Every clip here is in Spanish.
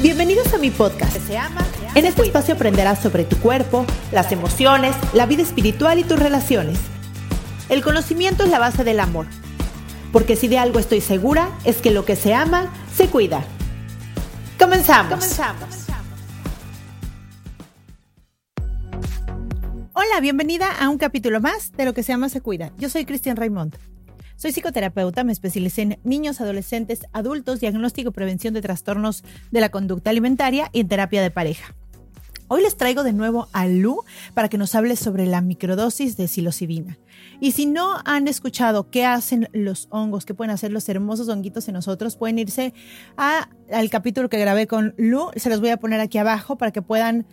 Bienvenidos a mi podcast. En este espacio aprenderás sobre tu cuerpo, las emociones, la vida espiritual y tus relaciones. El conocimiento es la base del amor. Porque si de algo estoy segura, es que lo que se ama, se cuida. Comenzamos. Hola, bienvenida a un capítulo más de lo que se ama, se cuida. Yo soy Cristian Raymond. Soy psicoterapeuta, me especialicé en niños, adolescentes, adultos, diagnóstico y prevención de trastornos de la conducta alimentaria y en terapia de pareja. Hoy les traigo de nuevo a Lu para que nos hable sobre la microdosis de psilocibina. Y si no han escuchado qué hacen los hongos, qué pueden hacer los hermosos honguitos en nosotros, pueden irse al capítulo que grabé con Lu. Se los voy a poner aquí abajo para que puedan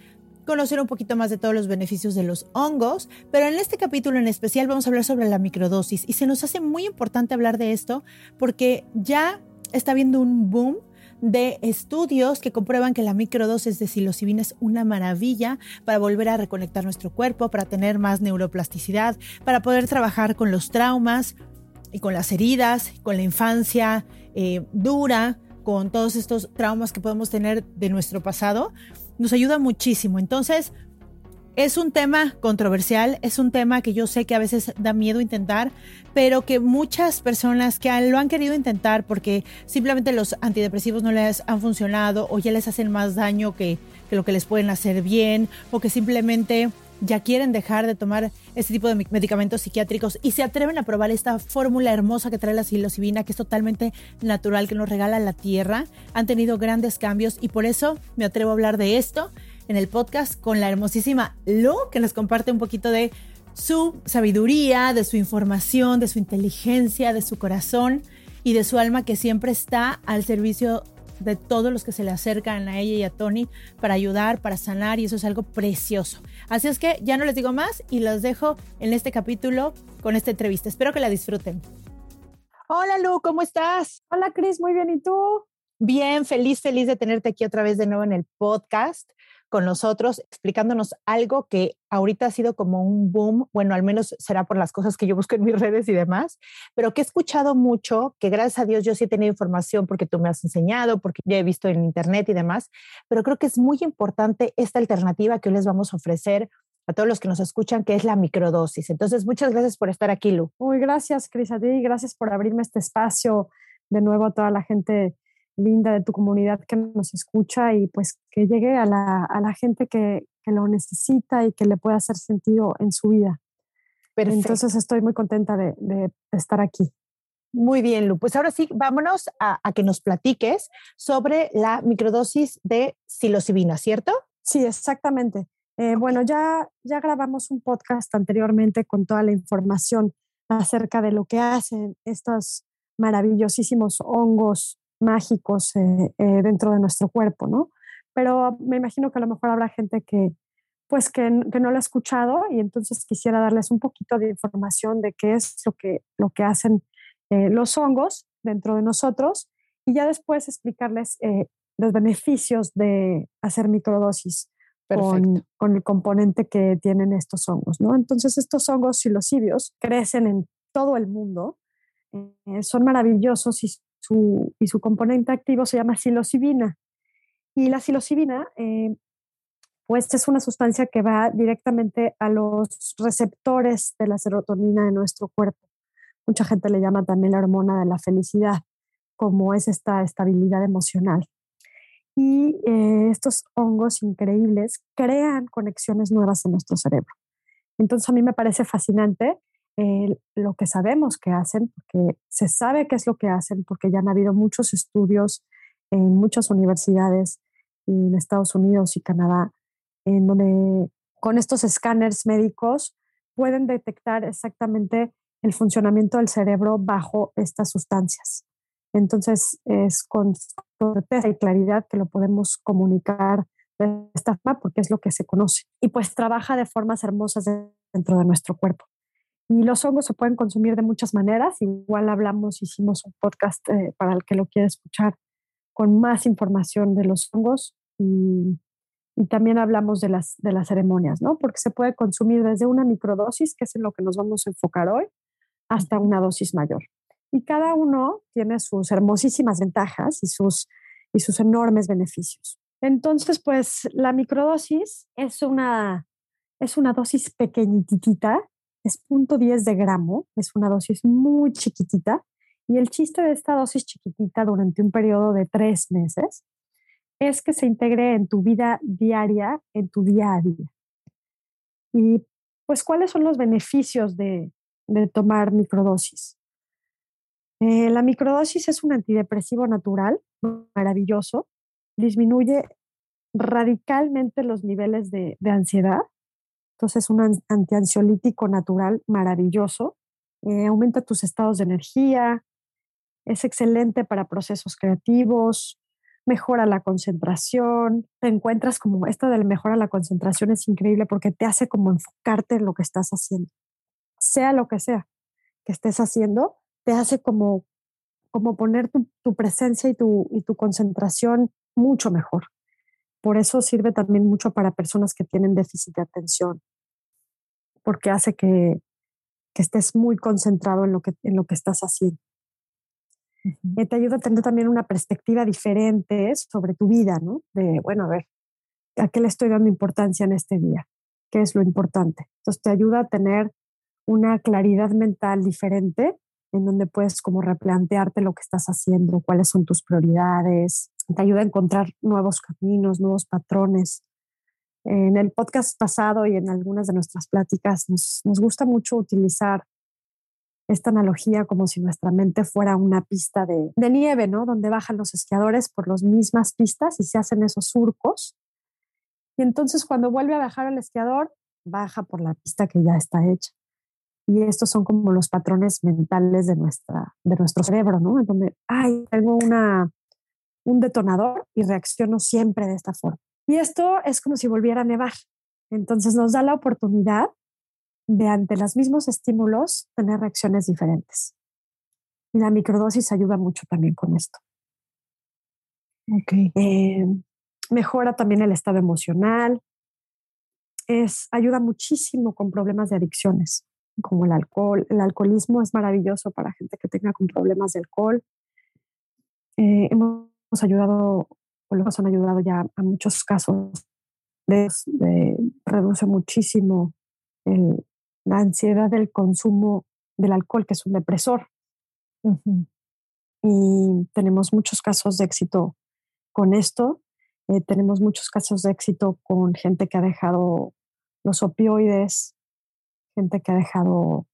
conocer un poquito más de todos los beneficios de los hongos, pero en este capítulo en especial vamos a hablar sobre la microdosis y se nos hace muy importante hablar de esto porque ya está habiendo un boom de estudios que comprueban que la microdosis de psilocibina es una maravilla para volver a reconectar nuestro cuerpo, para tener más neuroplasticidad, para poder trabajar con los traumas y con las heridas, con la infancia eh, dura, con todos estos traumas que podemos tener de nuestro pasado nos ayuda muchísimo. Entonces, es un tema controversial, es un tema que yo sé que a veces da miedo intentar, pero que muchas personas que lo han querido intentar porque simplemente los antidepresivos no les han funcionado o ya les hacen más daño que, que lo que les pueden hacer bien o que simplemente ya quieren dejar de tomar este tipo de medicamentos psiquiátricos y se atreven a probar esta fórmula hermosa que trae la psilocibina, que es totalmente natural, que nos regala la tierra, han tenido grandes cambios y por eso me atrevo a hablar de esto en el podcast con la hermosísima Lu, que nos comparte un poquito de su sabiduría, de su información, de su inteligencia, de su corazón y de su alma que siempre está al servicio de todos los que se le acercan a ella y a Tony para ayudar, para sanar y eso es algo precioso. Así es que ya no les digo más y los dejo en este capítulo con esta entrevista. Espero que la disfruten. Hola Lu, ¿cómo estás? Hola Cris, muy bien. ¿Y tú? Bien, feliz, feliz de tenerte aquí otra vez de nuevo en el podcast con nosotros explicándonos algo que ahorita ha sido como un boom, bueno, al menos será por las cosas que yo busco en mis redes y demás, pero que he escuchado mucho, que gracias a Dios yo sí he tenido información porque tú me has enseñado, porque ya he visto en internet y demás, pero creo que es muy importante esta alternativa que hoy les vamos a ofrecer a todos los que nos escuchan, que es la microdosis. Entonces, muchas gracias por estar aquí, Lu. Muy gracias, Cris, a ti, gracias por abrirme este espacio de nuevo a toda la gente linda de tu comunidad que nos escucha y pues que llegue a la, a la gente que, que, lo necesita y que le pueda hacer sentido en su vida. Entonces estoy muy contenta de, de, estar aquí. Muy bien, Lu. Pues ahora sí, vámonos a, a, que nos platiques sobre la microdosis de psilocibina, ¿cierto? Sí, exactamente. Eh, Bueno, ya, ya grabamos un podcast anteriormente con toda la información acerca de lo que hacen estos maravillosísimos hongos mágicos eh, eh, dentro de nuestro cuerpo, ¿no? Pero me imagino que a lo mejor habrá gente que, pues, que, que, no lo ha escuchado y entonces quisiera darles un poquito de información de qué es lo que, lo que hacen eh, los hongos dentro de nosotros y ya después explicarles los beneficios de hacer microdosis con, con, el componente que tienen estos hongos, ¿no? Entonces estos hongos silocibios crecen en todo el mundo, son maravillosos y y su componente activo se llama psilocibina. Y la psilocibina, eh, pues es una sustancia que va directamente a los receptores de la serotonina de nuestro cuerpo. Mucha gente le llama también la hormona de la felicidad, como es esta estabilidad emocional. Y eh, estos hongos increíbles crean conexiones nuevas en nuestro cerebro. Entonces a mí me parece fascinante eh, lo que sabemos que hacen, porque se sabe qué es lo que hacen, porque ya han habido muchos estudios en muchas universidades en Estados Unidos y Canadá, en donde con estos escáneres médicos pueden detectar exactamente el funcionamiento del cerebro bajo estas sustancias. Entonces, es con certeza y claridad que lo podemos comunicar de esta forma porque es lo que se conoce. Y pues trabaja de formas hermosas dentro de nuestro cuerpo. Y los hongos se pueden consumir de muchas maneras. Igual hablamos, hicimos un podcast eh, para el que lo quiera escuchar con más información de los hongos y, también hablamos de las, de las ceremonias, ¿no? Porque se puede consumir desde una microdosis, que es en lo que nos vamos a enfocar hoy, hasta una dosis mayor. Y cada uno tiene sus hermosísimas ventajas y sus, y sus enormes beneficios. Entonces, pues la microdosis es una, es una dosis pequeñitita, es 0.10 de gramo, es una dosis muy chiquitita y el chiste de esta dosis chiquitita durante un periodo de tres meses es que se integre en tu vida diaria, en tu día a día. Y pues, ¿cuáles son los beneficios de, tomar microdosis? Eh, la microdosis es un antidepresivo natural, maravilloso, disminuye radicalmente los niveles de, de ansiedad, entonces es un antiansiolítico natural maravilloso, eh, aumenta tus estados de energía, es excelente para procesos creativos, mejora la concentración, te encuentras como esto del mejora la concentración es increíble porque te hace como enfocarte en lo que estás haciendo, sea lo que sea que estés haciendo, te hace como, como poner tu, presencia y tu concentración mucho mejor. Por eso sirve también mucho para personas que tienen déficit de atención, porque hace que, que estés muy concentrado en lo que, en lo que estás haciendo. Eh, te ayuda a tener también una perspectiva diferente sobre tu vida, ¿no? De, bueno, a ver, ¿a qué le estoy dando importancia en este día? ¿Qué es lo importante? Entonces te ayuda a tener una claridad mental diferente en donde puedes como replantearte lo que estás haciendo, cuáles son tus prioridades, te ayuda a encontrar nuevos caminos, nuevos patrones. En el podcast pasado y en algunas de nuestras pláticas nos, gusta mucho utilizar esta analogía como si nuestra mente fuera una pista de, nieve, ¿no? Donde bajan los esquiadores por las mismas pistas y se hacen esos surcos. Y entonces cuando vuelve a bajar el esquiador, baja por la pista que ya está hecha. Y estos son como los patrones mentales de, nuestra, de nuestro cerebro, ¿no? En donde, ay, tengo una, un detonador y reacciono siempre de esta forma. Y esto es como si volviera a nevar. Entonces nos da la oportunidad de ante los mismos estímulos tener reacciones diferentes. Y la microdosis ayuda mucho también con esto. Okay. Eh, mejora también el estado emocional. Es, ayuda muchísimo con problemas de adicciones, como el alcohol. El alcoholismo es maravilloso para gente que tenga con problemas de alcohol. Eh, hemos ayudado, o los han ayudado ya a muchos casos. De, reduce muchísimo el, la ansiedad del consumo del alcohol, que es un depresor. Y tenemos muchos casos de éxito con esto. Eh, tenemos muchos casos de éxito con gente que ha dejado los opioides, gente que ha dejado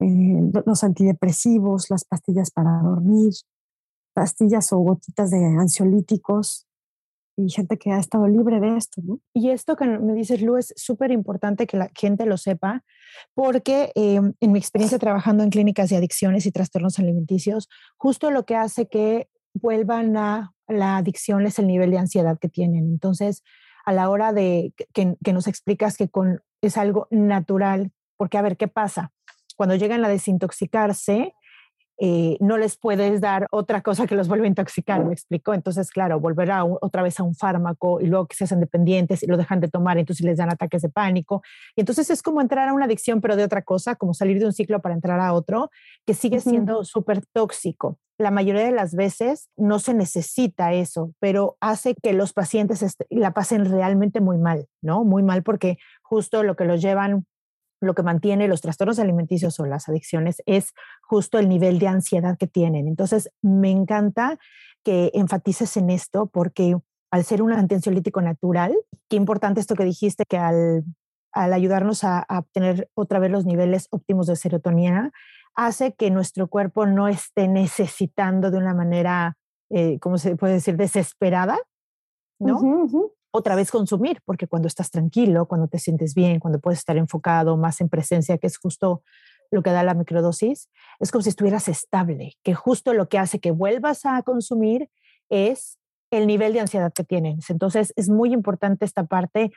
eh, los antidepresivos, las pastillas para dormir, pastillas o gotitas de ansiolíticos y gente que ha estado libre de esto. Y esto que me dices, Lu, es súper importante que la gente lo sepa, porque em, en mi experiencia trabajando en clínicas de adicciones y trastornos alimenticios, justo lo que hace que vuelvan a la adicción es el nivel de ansiedad que tienen. Entonces, a la hora de que, que nos explicas que con, es algo natural, porque a ver, ¿qué pasa? Cuando llegan a desintoxicarse, eh, no les puedes dar otra cosa que los vuelva a intoxicar, ¿me explico? Entonces, claro, volver a otra vez a un fármaco y luego que se hacen dependientes y lo dejan de tomar, entonces les dan ataques de pánico. Y entonces es como entrar a una adicción, pero de otra cosa, como salir de un ciclo para entrar a otro, que sigue siendo súper tóxico. La mayoría de las veces no se necesita eso, pero hace que los pacientes la pasen realmente muy mal, ¿no? Muy mal porque justo lo que los llevan lo que mantiene los trastornos alimenticios o las adicciones es justo el nivel de ansiedad que tienen. Entonces, me encanta que enfatices en esto porque al ser un antiansiolítico natural, qué importante esto que dijiste, que al, al ayudarnos a, obtener otra vez los niveles óptimos de serotonina, hace que nuestro cuerpo no esté necesitando de una manera, eh, ¿cómo se puede decir?, desesperada, ¿no? Otra vez consumir, porque cuando estás tranquilo, cuando te sientes bien, cuando puedes estar enfocado más en presencia, que es justo lo que da la microdosis, es como si estuvieras estable, que justo lo que hace que vuelvas a consumir es el nivel de ansiedad que tienes. Entonces, es muy importante esta parte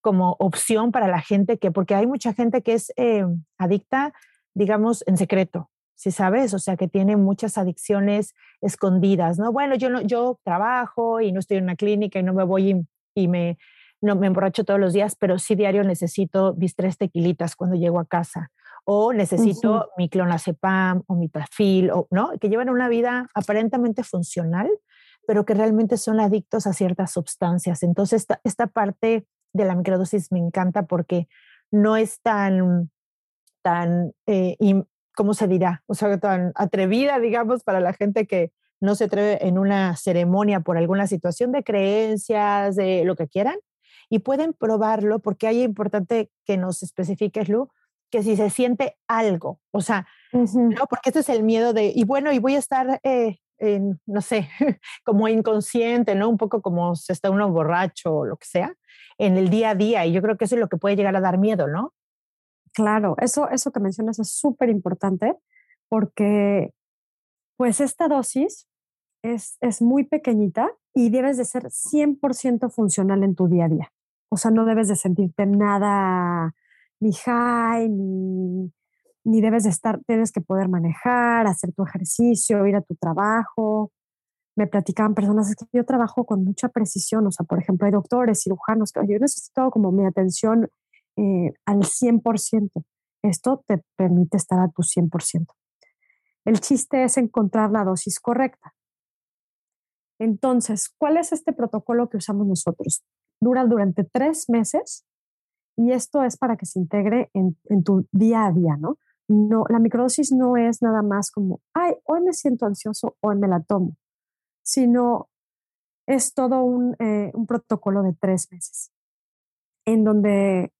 como opción para la gente que, porque hay mucha gente que es eh, adicta, digamos, en secreto, si sabes, o sea, que tiene muchas adicciones escondidas, ¿no? Bueno, yo no, yo trabajo y no estoy en una clínica y no me voy y, me, no me emborracho todos los días, pero sí diario necesito mis tres tequilitas cuando llego a casa o necesito mi clonazepam o mi tafil, o, ¿no? Que llevan una vida aparentemente funcional, pero que realmente son adictos a ciertas sustancias. Entonces, esta, esta parte de la microdosis me encanta porque no es tan, tan, eh, ¿cómo se dirá? O sea, tan atrevida, digamos, para la gente que no se atreve en una ceremonia por alguna situación de creencias, de lo que quieran, y pueden probarlo porque hay importante que nos especifiques, Lu, que si se siente algo, o sea, ¿no? Porque este es el miedo de, y bueno, y voy a estar eh, no sé, como inconsciente, ¿no? Un poco como si está uno borracho o lo que sea, en el día a día. Y yo creo que eso es lo que puede llegar a dar miedo, ¿no? Claro, eso, eso que mencionas es súper importante porque pues esta dosis es, es muy pequeñita y debes de ser 100% funcional en tu día a día. O sea, no debes de sentirte nada ni high, ni, ni debes de estar, tienes que poder manejar, hacer tu ejercicio, ir a tu trabajo. Me platicaban personas, que yo trabajo con mucha precisión, o sea, por ejemplo, hay doctores, cirujanos, que yo necesito como mi atención eh, al 100%. Esto te permite estar a tu 100%. El chiste es encontrar la dosis correcta. Entonces, ¿cuál es este protocolo que usamos nosotros? Dura durante tres meses y esto es para que se integre en, tu día a día, ¿no? no, la microdosis no es nada más como, ay, hoy me siento ansioso, hoy me la tomo, sino es todo eh, un protocolo de tres meses, en donde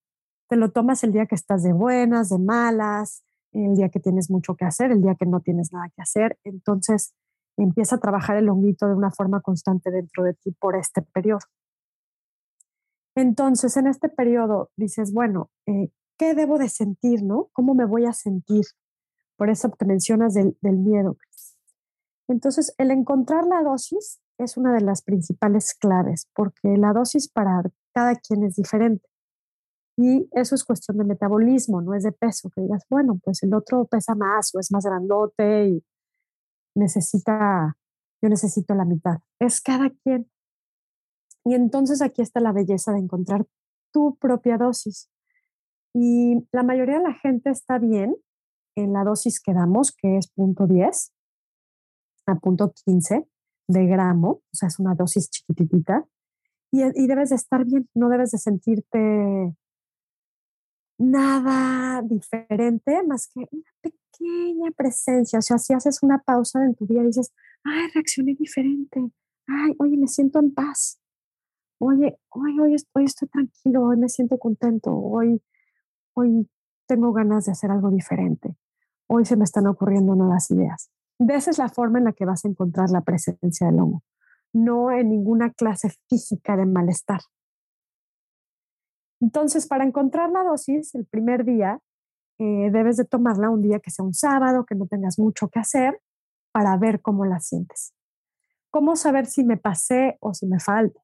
te lo tomas el día que estás de buenas, de malas, el día que tienes mucho que hacer, el día que no tienes nada que hacer. Entonces empieza a trabajar el honguito de una forma constante dentro de ti por este periodo. Entonces, en este periodo dices, bueno, eh, ¿qué debo de sentir, no? ¿Cómo me voy a sentir? Por eso te mencionas del, miedo. Entonces, el encontrar la dosis es una de las principales claves, porque la dosis para cada quien es diferente. Y eso es cuestión de metabolismo, no es de peso, que digas, bueno, pues el otro pesa más o es más grandote y necesita, yo necesito la mitad. Es cada quien. Y entonces aquí está la belleza de encontrar tu propia dosis. Y la mayoría de la gente está bien en la dosis que damos, que es punto 10 a punto 15 de gramo, o sea, es una dosis chiquitita, y, y debes de estar bien, no debes de sentirte nada diferente más que una pequeña presencia. O sea, si haces una pausa en tu y dices, ay, reaccioné diferente, ay, oye, me siento en paz, oye, hoy, hoy, hoy estoy tranquilo, hoy me siento contento, hoy hoy tengo ganas de hacer algo diferente, hoy se me están ocurriendo nuevas ideas. De esa es la forma en la que vas a encontrar la presencia del hongo, no en ninguna clase física de malestar. Entonces, para encontrar la dosis, el primer día eh, debes de tomarla un día que sea un sábado, que no tengas mucho que hacer, para ver cómo la sientes. ¿Cómo saber si me pasé o si me falta?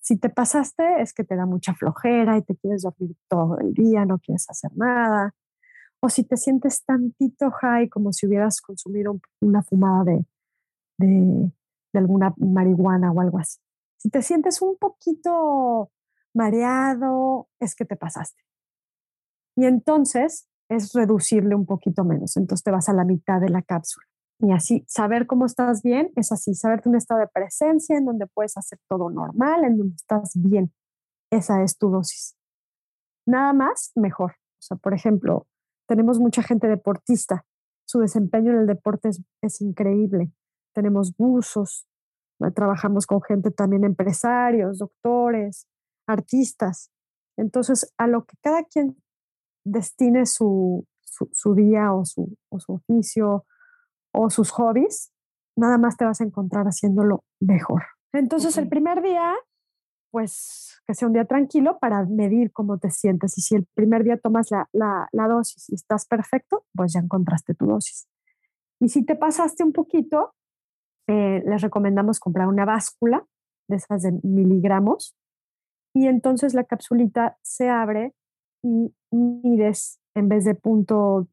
Si te pasaste es que te da mucha flojera y te quieres dormir todo el día, no quieres hacer nada. O si te sientes tantito high como si hubieras consumido una fumada de, de, alguna marihuana o algo así. Si te sientes un poquito mareado, es que te pasaste. Y entonces es reducirle un poquito menos. Entonces te vas a la mitad de la cápsula. Y así, saber cómo estás bien es así, saberte un estado de presencia en donde puedes hacer todo normal, en donde estás bien. Esa es tu dosis. Nada más, mejor. O sea, por ejemplo, tenemos mucha gente deportista. Su desempeño en el deporte es, increíble. Tenemos buzos, Trabajamos con gente también, empresarios, doctores, artistas. Entonces, a lo que cada quien destine su, su, día o su, o su oficio o sus hobbies, nada más te vas a encontrar haciéndolo mejor. Entonces, el primer día, pues que sea un día tranquilo para medir cómo te sientes. Y si el primer día tomas la, la, la, dosis y estás perfecto, pues ya encontraste tu dosis. Y si te pasaste un poquito, eh, les recomendamos comprar una báscula de esas de miligramos. Y entonces la capsulita se abre mides en vez de punto,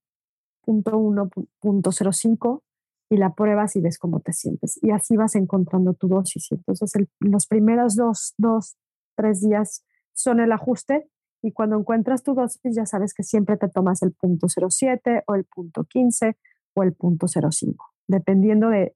punto 1, punto 0,5 y la pruebas y ves cómo te sientes. Y así vas encontrando tu dosis. Entonces los primeros dos, dos, tres días son el ajuste y cuando encuentras tu dosis ya sabes que siempre te tomas el punto 07 o el punto 15 o el punto 05, dependiendo de,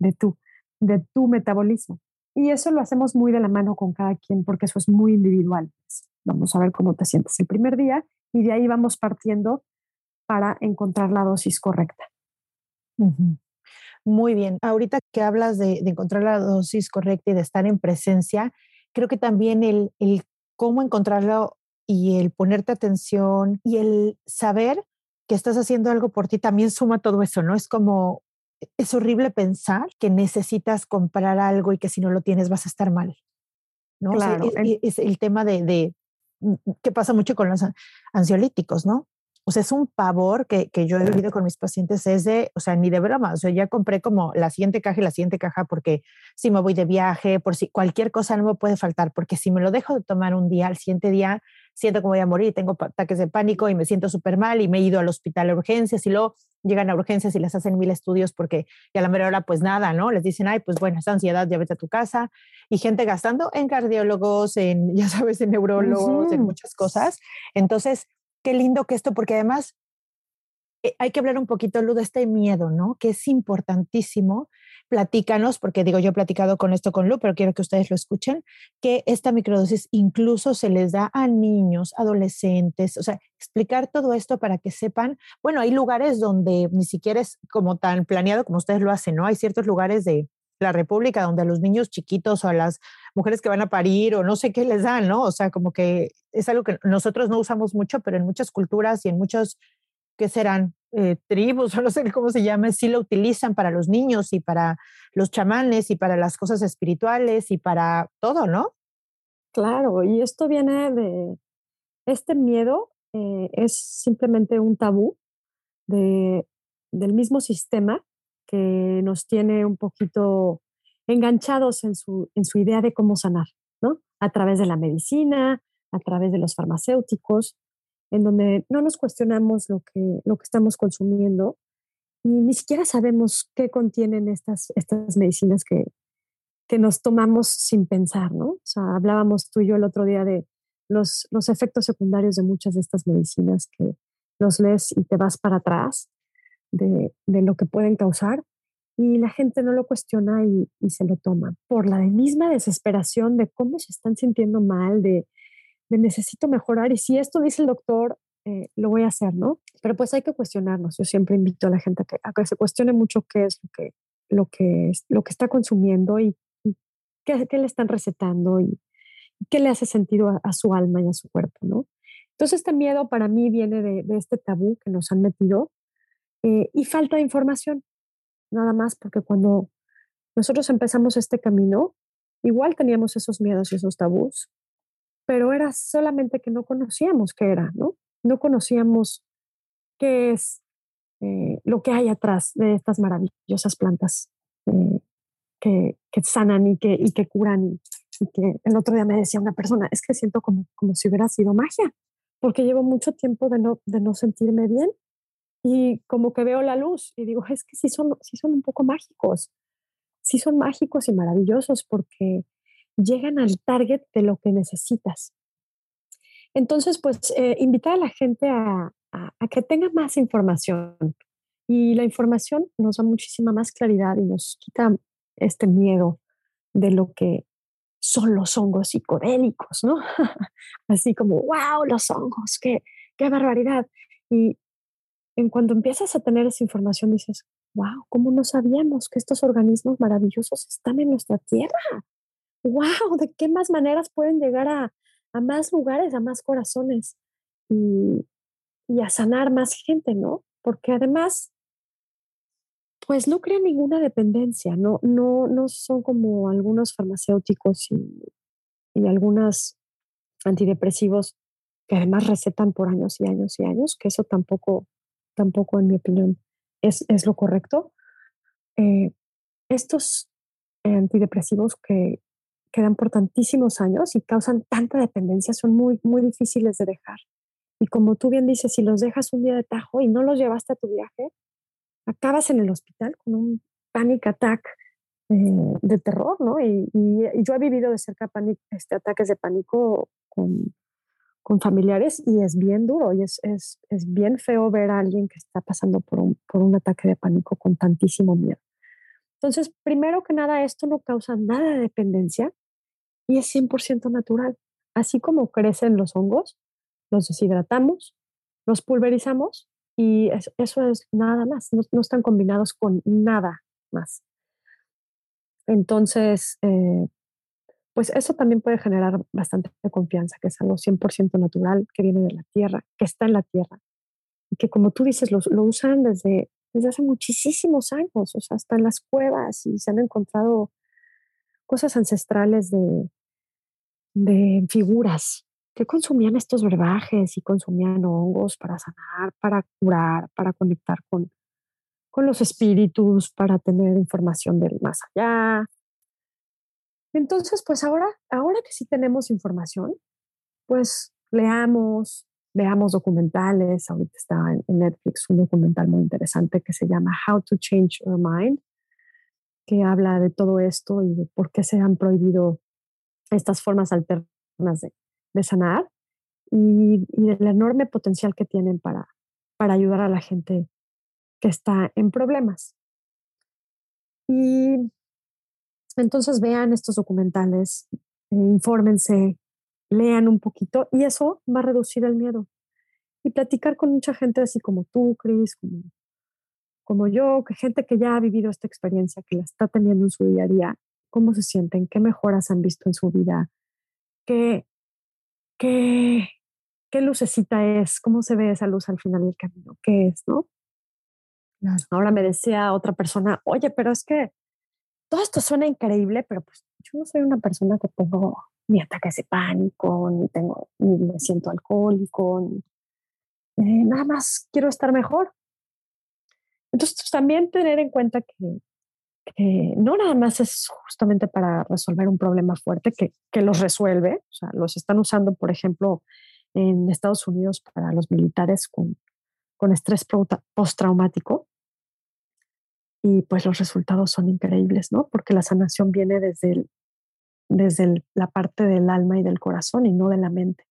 De tu, de tu metabolismo. Y eso lo hacemos muy de la mano con cada quien porque eso es muy individual. Vamos a ver cómo te sientes el primer día y de ahí vamos partiendo para encontrar la dosis correcta. Muy bien. Ahorita que hablas de, encontrar la dosis correcta y de estar en presencia, creo que también el, el cómo encontrarlo y el ponerte atención y el saber que estás haciendo algo por ti también suma todo eso, ¿no? Es como es horrible pensar que necesitas comprar algo y que si no lo tienes vas a estar mal. ¿no? Claro. es, el tema de, de, mm, mm, que pasa mucho con los ansiolíticos, ¿no? O sea, es un pavor que, que yo he vivido con mis pacientes, es de, o sea, ni de broma, o sea, ya compré como la siguiente caja y la siguiente caja porque si me voy de viaje, por si cualquier cosa no me puede faltar, porque si me lo dejo de tomar un día, al siguiente día siento que voy a morir, tengo ataques de pánico y me siento súper mal y me he ido al hospital a urgencias y luego llegan a urgencias y les hacen mil estudios porque ya a la mera hora pues nada, ¿no? Les dicen, ay, pues bueno, esa ansiedad, ya vete a tu casa. Y gente gastando en cardiólogos, en, ya sabes, en neurólogos, en muchas cosas. Entonces, qué lindo que esto, porque además hay que hablar un poquito, Lu, de este miedo, ¿no? Que es importantísimo platícanos, porque digo, yo he platicado con esto con Lu, pero quiero que ustedes lo escuchen, que esta microdosis incluso se les da a niños, adolescentes, o sea, explicar todo esto para que sepan, bueno, hay lugares donde ni siquiera es como tan planeado como ustedes lo hacen, ¿no? Hay ciertos lugares de la República donde a los niños chiquitos o a las mujeres que van a parir o no sé qué les dan, ¿no? O sea, como que es algo que nosotros no usamos mucho, pero en muchas culturas y en muchos, ¿qué serán? Eh, tribus, o no sé cómo se llama, sí lo utilizan para los niños y para los chamanes y para las cosas espirituales y para todo, ¿no? Claro, y esto viene de, este miedo eh, es simplemente un tabú de, del mismo sistema que nos tiene un poquito enganchados en su, en su idea de cómo sanar, ¿no? A través de la medicina, a través de los farmacéuticos, en donde no nos cuestionamos lo que, lo que estamos consumiendo y ni siquiera sabemos qué contienen estas, estas medicinas que, que nos tomamos sin pensar, ¿no? O sea, hablábamos tú y yo el otro día de los, los efectos secundarios de muchas de estas medicinas que los lees y te vas para atrás de, de lo que pueden causar. y la gente no lo cuestiona y, se lo toma por la misma desesperación de cómo se están sintiendo mal, de, necesito mejorar y si esto dice el doctor, eh, lo voy a hacer, ¿no? Pero pues hay que cuestionarnos. Yo siempre invito a la gente a que, se cuestione mucho qué es lo que, lo que, lo que está consumiendo y, qué, le están recetando y, qué le hace sentido a, su alma y a su cuerpo, ¿no? Entonces este miedo para mí viene de, este tabú que nos han metido eh, y falta de información nada más, porque cuando nosotros empezamos este camino, igual teníamos esos miedos y esos tabús, pero era solamente que no conocíamos qué era, ¿no? No conocíamos qué es eh, lo que hay atrás de estas maravillosas plantas eh, que, que, sanan y que, y que curan. Y, que el otro día me decía una persona, es que siento como, como si hubiera sido magia, porque llevo mucho tiempo de no, de no sentirme bien y como que veo la luz y digo, es que sí son, sí son un poco mágicos, sí son mágicos y maravillosos porque llegan al target de lo que necesitas. Entonces, pues eh, invitar a la gente a, que tenga más información y la información nos da muchísima más claridad y nos quita este miedo de lo que son los hongos psicodélicos, ¿no? Así como, wow, los hongos, qué, qué barbaridad. Y, en cuando empiezas a tener esa información, dices, wow, ¿cómo no sabíamos que estos organismos maravillosos están en nuestra tierra? Wow, ¿de qué más maneras pueden llegar a, a más lugares, a más corazones y, y, a sanar más gente, ¿no? Porque además, pues no crean ninguna dependencia, no, no, no son como algunos farmacéuticos y, y algunos antidepresivos que además recetan por años y años y años, que eso tampoco tampoco en mi opinión es, es lo correcto. Eh, estos antidepresivos que quedan por tantísimos años y causan tanta dependencia son muy, muy difíciles de dejar. Y como tú bien dices, si los dejas un día de tajo y no los llevaste a tu viaje, acabas en el hospital con un panic attack eh, de terror, ¿no? Y, y, yo he vivido de cerca panic, este, ataques de pánico con, con familiares y es bien duro y es, es, es, bien feo ver a alguien que está pasando por un, por un ataque de pánico con tantísimo miedo. Entonces, primero que nada, esto no causa nada de dependencia y es 100% natural. Así como crecen los hongos, los deshidratamos, los pulverizamos y eso es nada más, no, están combinados con nada más. Entonces, eh, pues eso también puede generar bastante confianza, que es algo 100% natural, que viene de la tierra, que está en la tierra. Y que como tú dices, lo, lo usan desde, desde hace muchísimos años, o sea, hasta en las cuevas y se han encontrado cosas ancestrales de, de figuras que consumían estos brebajes y consumían hongos para sanar, para curar, para conectar con, con los espíritus, para tener información del más allá, entonces, pues ahora, ahora que sí tenemos información, pues leamos, veamos documentales. Ahorita está en, Netflix un documental muy interesante que se llama How to Change Your Mind, que habla de todo esto y de por qué se han prohibido estas formas alternas de, sanar y, y, del enorme potencial que tienen para, para ayudar a la gente que está en problemas. Y entonces vean estos documentales, infórmense, lean un poquito y eso va a reducir el miedo. Y platicar con mucha gente así como tú, Cris, como, como yo, que gente que ya ha vivido esta experiencia, que la está teniendo en su día a día, cómo se sienten, qué mejoras han visto en su vida, qué, qué, qué lucecita es, cómo se ve esa luz al final del camino, qué es, ¿no? Ahora me decía otra persona, oye, pero es que todo esto suena increíble, pero pues yo no soy una persona que tengo ni ataques de pánico, ni tengo, ni me siento alcohólico, eh, nada más quiero estar mejor. Entonces, pues, también tener en cuenta que, no nada más es justamente para resolver un problema fuerte que, que los resuelve, o sea, los están usando, por ejemplo, en Estados Unidos para los militares con, con estrés postraumático, y pues los resultados son increíbles, ¿no? Porque la sanación viene desde, desde la parte del alma y del corazón y no de la mente.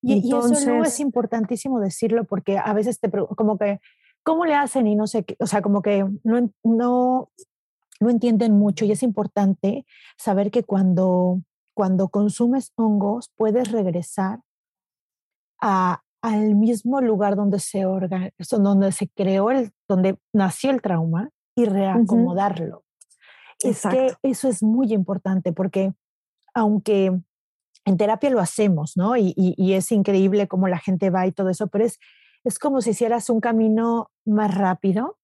Y, eso no es importantísimo decirlo porque a veces te como que ¿cómo le hacen? Y no sé, o sea, como que no, no, no entienden mucho y es importante saber que cuando, cuando consumes hongos puedes regresar a, al mismo lugar donde se, donde se creó, el, donde nació el trauma y reacomodarlo. Es que eso es muy importante porque aunque en terapia lo hacemos, ¿no? Y, y, es increíble cómo la gente va y todo eso, pero es, es como si hicieras un camino más rápido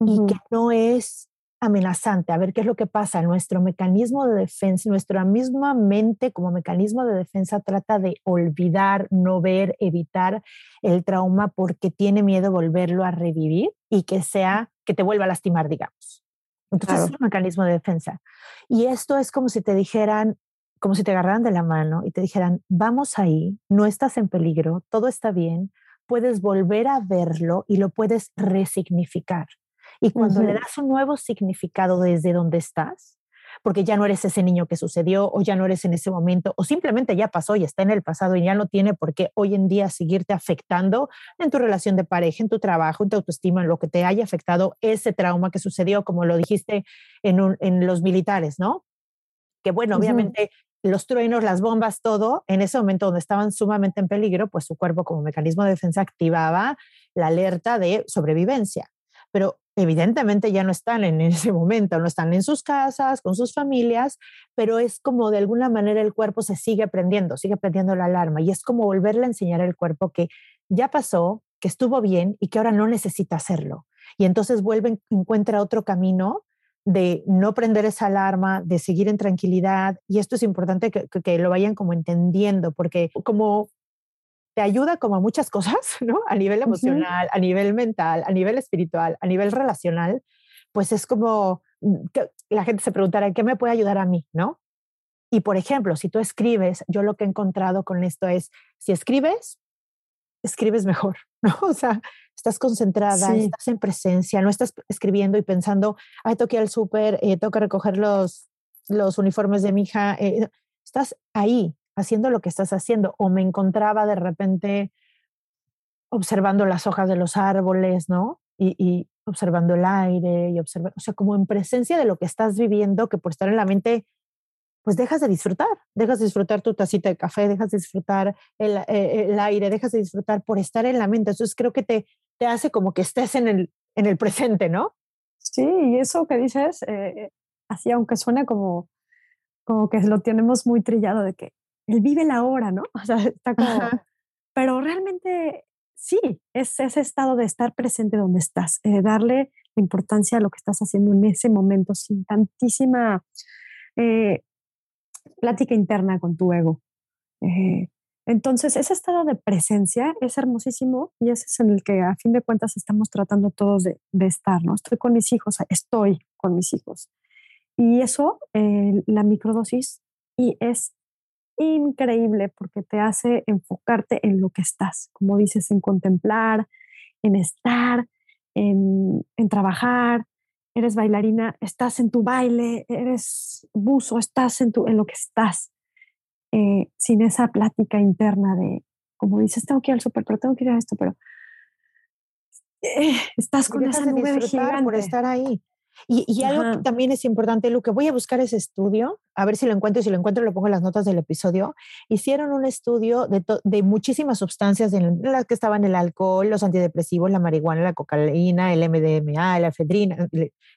y que no es amenazante. A ver qué es lo que pasa. Nuestro mecanismo de defensa, nuestra misma mente como mecanismo de defensa trata de olvidar, no ver, evitar el trauma porque tiene miedo volverlo a revivir y que sea, que te vuelva a lastimar, digamos. Entonces es un mecanismo de defensa. Y esto es como si te dijeran, como si te agarraran de la mano y te dijeran, vamos ahí, no estás en peligro, todo está bien, puedes volver a verlo y lo puedes resignificar. Y cuando le das un nuevo significado desde donde estás, porque ya no eres ese niño que sucedió o ya no eres en ese momento o simplemente ya pasó y está en el pasado y ya no tiene por qué hoy en día seguirte afectando en tu relación de pareja, en tu trabajo, en tu autoestima, en lo que te haya afectado ese trauma que sucedió, como lo dijiste en, en los militares, ¿no? Que bueno, obviamente los truenos, las bombas, todo, en ese momento donde estaban sumamente en peligro, pues su cuerpo como mecanismo de defensa activaba la alerta de sobrevivencia. Pero evidentemente ya no están en ese momento, no están en sus casas, con sus familias, pero es como de alguna manera el cuerpo se sigue prendiendo, sigue prendiendo la alarma y es como volverle a enseñar al cuerpo que ya pasó, que estuvo bien y que ahora no necesita hacerlo. Y entonces vuelve, encuentra otro camino de no prender esa alarma, de seguir en tranquilidad. Y esto es importante que, que, lo vayan como entendiendo, porque como te ayuda como a muchas cosas, ¿no? A nivel emocional, a nivel mental, a nivel espiritual, a nivel relacional, pues es como mm, que la gente se preguntará, ¿qué me puede ayudar a mí, no? Y por ejemplo, si tú escribes, yo lo que he encontrado con esto es, si escribes, escribes mejor, ¿no? O sea, estás concentrada, estás en presencia, no estás escribiendo y pensando, ay, ir al súper, eh, tengo que recoger los, los uniformes de mi hija. Eh, estás ahí, haciendo lo que estás haciendo. O me encontraba de repente observando las hojas de los árboles, ¿no? Y, observando el aire y observar, o sea, como en presencia de lo que estás viviendo, que por estar en la mente, pues dejas de disfrutar, dejas de disfrutar tu tacita de café, dejas de disfrutar el, eh, el aire, dejas de disfrutar por estar en la mente. Entonces creo que te, te hace como que estés en el, en el presente, ¿no? Sí, y eso que dices, eh, así aunque suene como, como que lo tenemos muy trillado de que él vive la hora, ¿no? O sea, está como... Pero realmente sí, es ese estado de estar presente donde estás, eh, darle importancia a lo que estás haciendo en ese momento sin tantísima eh, plática interna con tu ego. Eh, entonces, ese estado de presencia es hermosísimo y ese es en el que a fin de cuentas estamos tratando todos de, de estar, ¿no? Estoy con mis hijos, estoy con mis hijos. Y eso, la microdosis, y es increíble porque te hace enfocarte en lo que estás, como dices, en contemplar, en estar, en, trabajar. Eres bailarina, estás en tu baile, eres buzo, estás en, tu, en lo que estás, eh, sin esa plática interna de, como dices, tengo que ir al súper, pero tengo que ir a esto, pero eh, estás con esa nube de gigante. por estar ahí. Y, algo que también es importante, Lu, que voy a buscar ese estudio, a ver si lo encuentro y si lo encuentro lo pongo en las notas del episodio. Hicieron un estudio de, de muchísimas sustancias, en las que estaban el alcohol, los antidepresivos, la marihuana, la cocaína, el MDMA, la efedrina,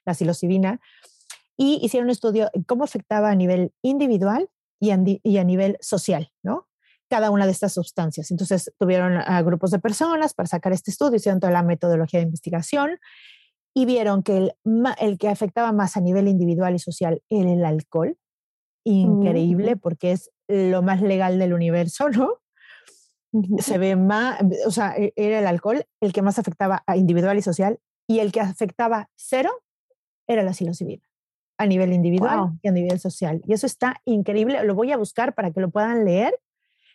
la psilocibina, y hicieron un estudio de cómo afectaba a nivel individual y a, y a nivel social, ¿no? cada una de estas sustancias. Entonces tuvieron a grupos de personas para sacar este estudio, hicieron toda la metodología de investigación y vieron que el, el que afectaba más a nivel individual y social era el alcohol. Increíble, porque es lo más legal del universo, ¿no? Se ve más, o sea, e, era el alcohol el que más afectaba a individual y social, y el que afectaba cero era la psilocibina, a nivel individual y a nivel social. Y eso está increíble, lo voy a buscar para que lo puedan leer.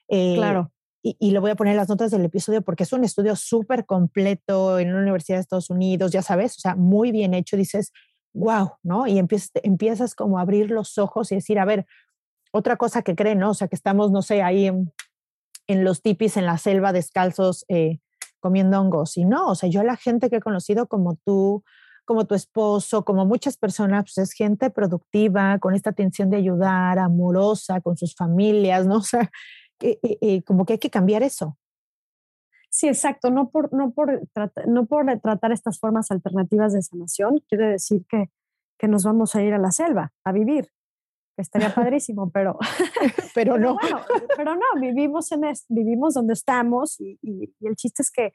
Eh, claro y, lo voy a poner en las notas del episodio porque es un estudio súper completo en una universidad de Estados Unidos, ya sabes, o sea, muy bien hecho, dices, wow, ¿no? Y empiezas, empiezas como a abrir los ojos y decir, a ver, otra cosa que creen, ¿no? O sea, que estamos, no sé, ahí en, los tipis, en la selva, descalzos, eh, comiendo hongos. Y no, o sea, yo la gente que he conocido como tú, como tu esposo, como muchas personas, pues es gente productiva, con esta atención de ayudar, amorosa, con sus familias, ¿no? O sea, como que hay que cambiar eso. Sí, exacto. No por, no, por no por tratar estas formas alternativas de sanación quiere decir que, que nos vamos a ir a la selva a vivir. Estaría padrísimo, pero, pero, no. pero no, vivimos, en vivimos donde estamos y, y, el chiste es que,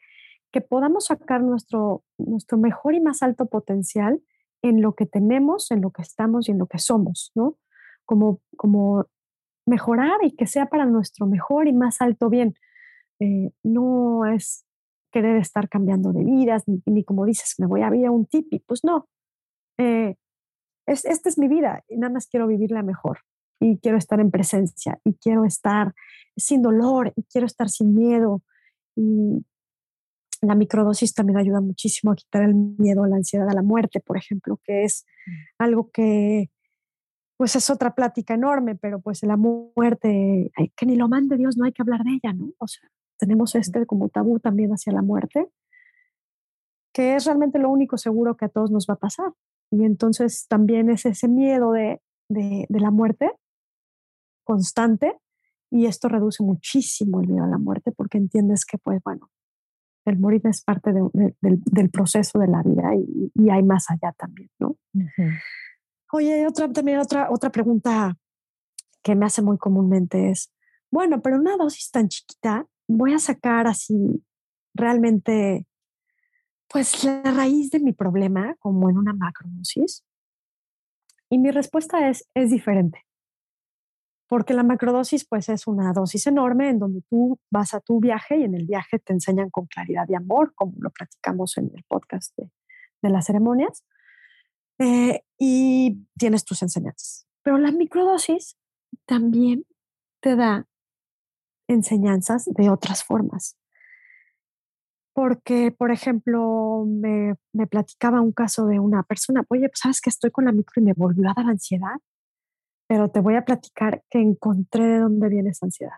que podamos sacar nuestro, nuestro mejor y más alto potencial en lo que tenemos, en lo que estamos y en lo que somos, ¿no? Como, como mejorar y que sea para nuestro mejor y más alto bien. Eh, no es querer estar cambiando de vidas, ni, como dices, me voy a vivir a un tipi, pues no. Eh, es, esta es mi vida y nada más quiero vivirla mejor y quiero estar en presencia y quiero estar sin dolor y quiero estar sin miedo. Y la microdosis también ayuda muchísimo a quitar el miedo, la ansiedad, a la muerte, por ejemplo, que es mm. algo que pues es otra plática enorme, pero pues la muerte, que ni lo mande Dios, no hay que hablar de ella, ¿no? O sea, tenemos este como tabú también hacia la muerte, que es realmente lo único seguro que a todos nos va a pasar. Y entonces también es ese miedo de, de, la muerte constante y esto reduce muchísimo el miedo a la muerte porque entiendes que, pues bueno, el morir es parte de, del, proceso de la vida y, y, hay más allá también, ¿no? Oye, otra, también otra, otra pregunta que me hace muy comúnmente es, bueno, pero una dosis tan chiquita voy a sacar así realmente, pues la raíz de mi problema, como en una macrodosis. Y mi respuesta es, es diferente. Porque la macrodosis, pues es una dosis enorme en donde tú vas a tu viaje y en el viaje te enseñan con claridad y amor, como lo platicamos en el podcast de, de las ceremonias, eh, y tienes tus enseñanzas. Pero la microdosis también te da enseñanzas de otras formas. Porque, por ejemplo, me, me platicaba un caso de una persona, oye, pues sabes que estoy con la micro y me volvió a dar ansiedad, pero te voy a platicar que encontré de dónde viene esa ansiedad.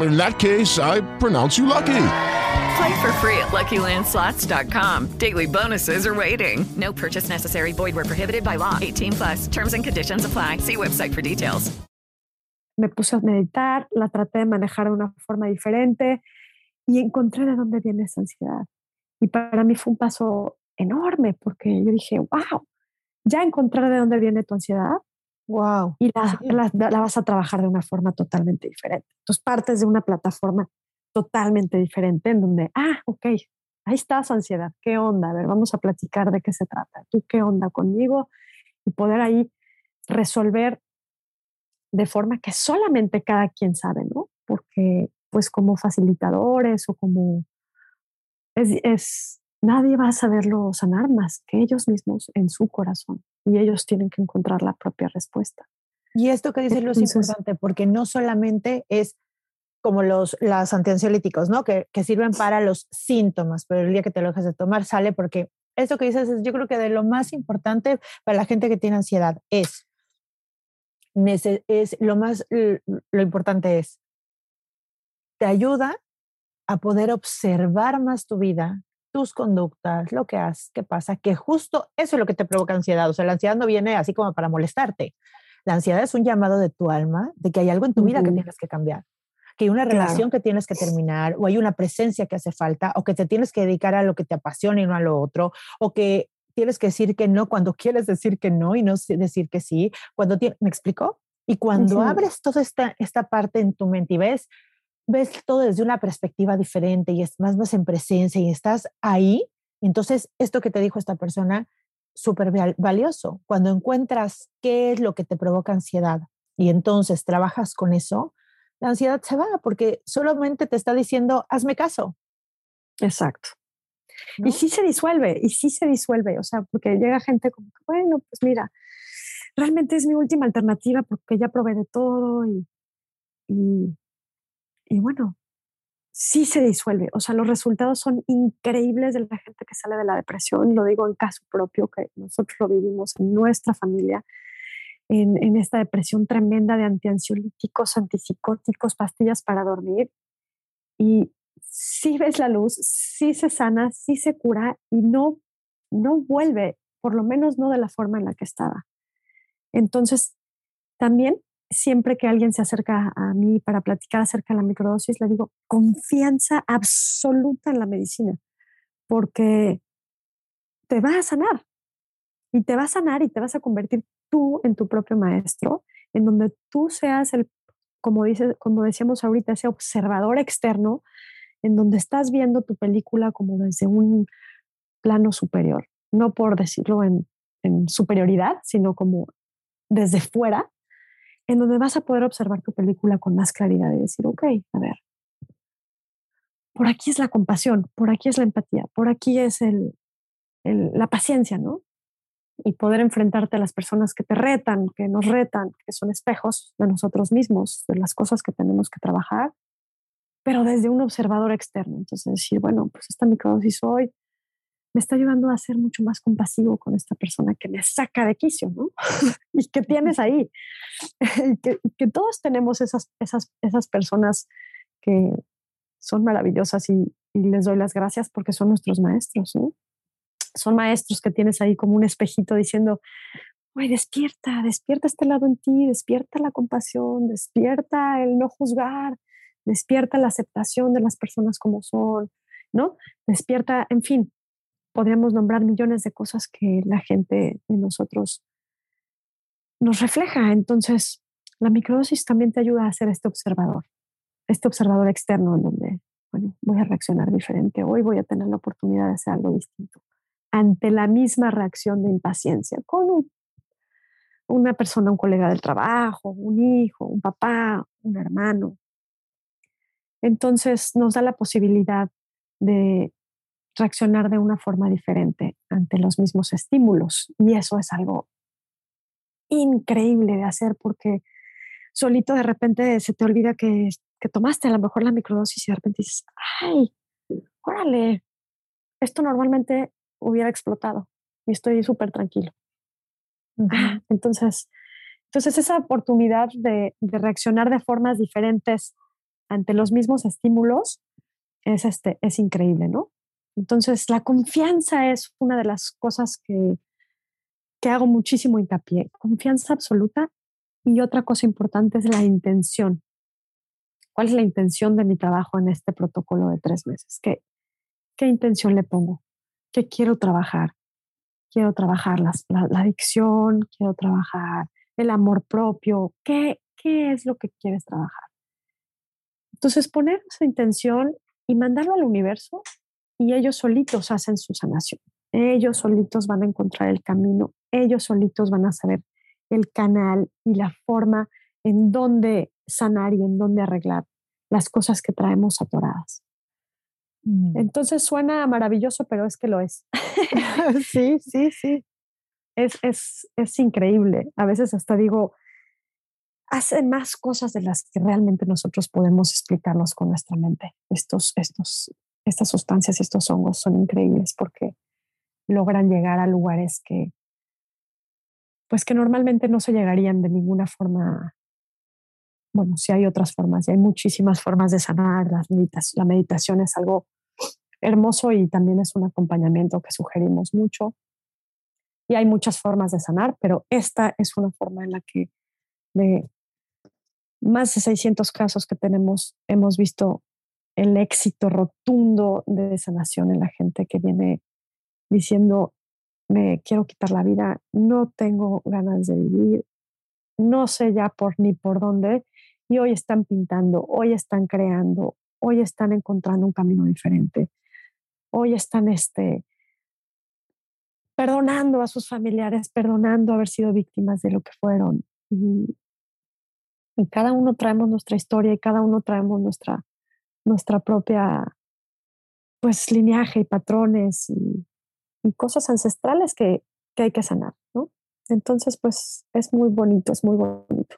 In that case, I pronounce you lucky. Play for free at LuckyLandSlots.com. Daily bonuses are waiting. No purchase necessary. Void where prohibited by law. 18 plus. Terms and conditions apply. See website for details. Me puse a meditar, la traté de manejar de una forma diferente y encontré de dónde viene esa ansiedad. Y para mí fue un paso enorme porque yo dije, wow, ya encontré de dónde viene tu ansiedad. Wow. Y la, la, la vas a trabajar de una forma totalmente diferente. Entonces partes de una plataforma totalmente diferente en donde, ah, ok, ahí está su ansiedad, ¿qué onda? A ver, vamos a platicar de qué se trata. ¿Tú qué onda conmigo? Y poder ahí resolver de forma que solamente cada quien sabe, ¿no? Porque pues como facilitadores o como es, es nadie va a saberlo sanar más que ellos mismos en su corazón y ellos tienen que encontrar la propia respuesta. Y esto que dices lo es importante porque no solamente es como los las antiansiolíticos, ¿no? Que, que, sirven para los síntomas, pero el día que te lo dejas de tomar sale porque esto que dices es, yo creo que de lo más importante para la gente que tiene ansiedad es, es lo más, lo importante es te ayuda a poder observar más tu vida, tus conductas, lo que haces, qué pasa, que justo eso es lo que te provoca ansiedad. O sea, la ansiedad no viene así como para molestarte. La ansiedad es un llamado de tu alma de que hay algo en tu vida que tienes que cambiar, que hay una relación que tienes que terminar, o hay una presencia que hace falta, o que te tienes que dedicar a lo que te apasiona y no a lo otro, o que tienes que decir que no cuando quieres decir que no y no decir que sí. Cuando ¿Me explico? Y cuando abres toda esta, esta parte en tu mente y ves, ves todo desde una perspectiva diferente y es más, más en presencia y estás ahí, entonces esto que te dijo esta persona, súper valioso. Cuando encuentras qué es lo que te provoca ansiedad y entonces trabajas con eso, la ansiedad se va porque solamente te está diciendo, hazme caso. Exacto. Y sí se disuelve, y sí se disuelve, o sea, porque llega gente como, bueno, pues mira, realmente es mi última alternativa porque ya probé de todo y, y, y bueno, sí se disuelve. O sea, los resultados son increíbles de la gente que sale de la depresión. Lo digo en caso propio, que nosotros lo vivimos en nuestra familia, en, en esta depresión tremenda de antiansiolíticos, antipsicóticos, pastillas para dormir. Y sí ves la luz, sí se sana, sí se cura y no, no vuelve, por lo menos no de la forma en la que estaba. Entonces, también siempre que alguien se acerca a mí para platicar acerca de la microdosis, le digo confianza absoluta en la medicina, porque te va a sanar y te va a sanar y te vas a convertir tú en tu propio maestro, en donde tú seas el, como, dice, como decíamos ahorita, ese observador externo en donde estás viendo tu película como desde un plano superior, no por decirlo en, superioridad, sino como desde fuera, en donde vas a poder observar tu película con más claridad y decir, ok, a ver, por aquí es la compasión, por aquí es la empatía, por aquí es el, la paciencia, ¿no? Y poder enfrentarte a las personas que te retan, que nos retan, que son espejos de nosotros mismos, de las cosas que tenemos que trabajar pero desde un observador externo. Entonces decir, bueno, pues esta microdosis hoy me está ayudando a ser mucho más compasivo con esta persona que me saca de quicio, ¿no? y que tienes ahí. y, que, que, todos tenemos esas, esas, esas personas que son maravillosas y, y, les doy las gracias porque son nuestros maestros, ¿no? Son maestros que tienes ahí como un espejito diciendo, Uy, despierta, despierta este lado en ti, despierta la compasión, despierta el no juzgar, despierta la aceptación de las personas como son, ¿no? Despierta, en fin, podríamos nombrar millones de cosas que la gente de nosotros nos refleja. Entonces, la microdosis también te ayuda a ser este observador, este observador externo en donde, bueno, voy a reaccionar diferente, hoy voy a tener la oportunidad de hacer algo distinto ante la misma reacción de impaciencia con una persona, un colega del trabajo, un hijo, un papá, un hermano, entonces nos da la posibilidad de reaccionar de una forma diferente ante los mismos estímulos. Y eso es algo increíble de hacer porque solito de repente se te olvida que, tomaste a lo mejor la microdosis y de repente dices, ay, órale, esto normalmente hubiera explotado y estoy súper tranquilo. Entonces, entonces esa oportunidad de, de, reaccionar de formas diferentes ante los mismos estímulos es, este, es increíble, ¿no? Entonces, la confianza es una de las cosas que, que hago muchísimo hincapié. Confianza absoluta. Y otra cosa importante es la intención. ¿Cuál es la intención de mi trabajo en este protocolo de tres meses? ¿Qué, qué intención le pongo? ¿Qué quiero trabajar? Quiero trabajar la, la, adicción, quiero trabajar el amor propio. ¿Qué, ¿Qué es lo que quieres trabajar? Entonces, poner esa intención y mandarlo al universo y ellos solitos hacen su sanación. Ellos solitos van a encontrar el camino, ellos solitos van a saber el canal y la forma en dónde sanar y en dónde arreglar las cosas que traemos atoradas. Mm. Entonces suena maravilloso, pero es que lo es. sí, sí, sí. Es, es, es increíble. A veces hasta digo, hace más cosas de las que realmente nosotros podemos explicarnos con nuestra mente. Estos, estos, estas sustancias, estos hongos son increíbles porque logran llegar a lugares que, pues que normalmente no se llegarían de ninguna forma bueno, sí hay otras formas, y hay muchísimas formas de sanar. La meditación es algo hermoso y también es un acompañamiento que sugerimos mucho. Y hay muchas formas de sanar, pero esta es una forma en la que de más de 600 casos que tenemos, hemos visto el éxito rotundo de sanación en la gente que viene diciendo, me quiero quitar la vida, no tengo ganas de vivir, no sé ya por ni por dónde, y hoy están pintando, hoy están creando, hoy están encontrando un camino diferente, hoy están este, perdonando a sus familiares, perdonando haber sido víctimas de lo que fueron. Y, y cada uno traemos nuestra historia y cada uno traemos nuestra, nuestra propia pues lineaje y patrones y, y cosas ancestrales que, que, hay que sanar, ¿no? Entonces, pues es muy bonito, es muy bonito.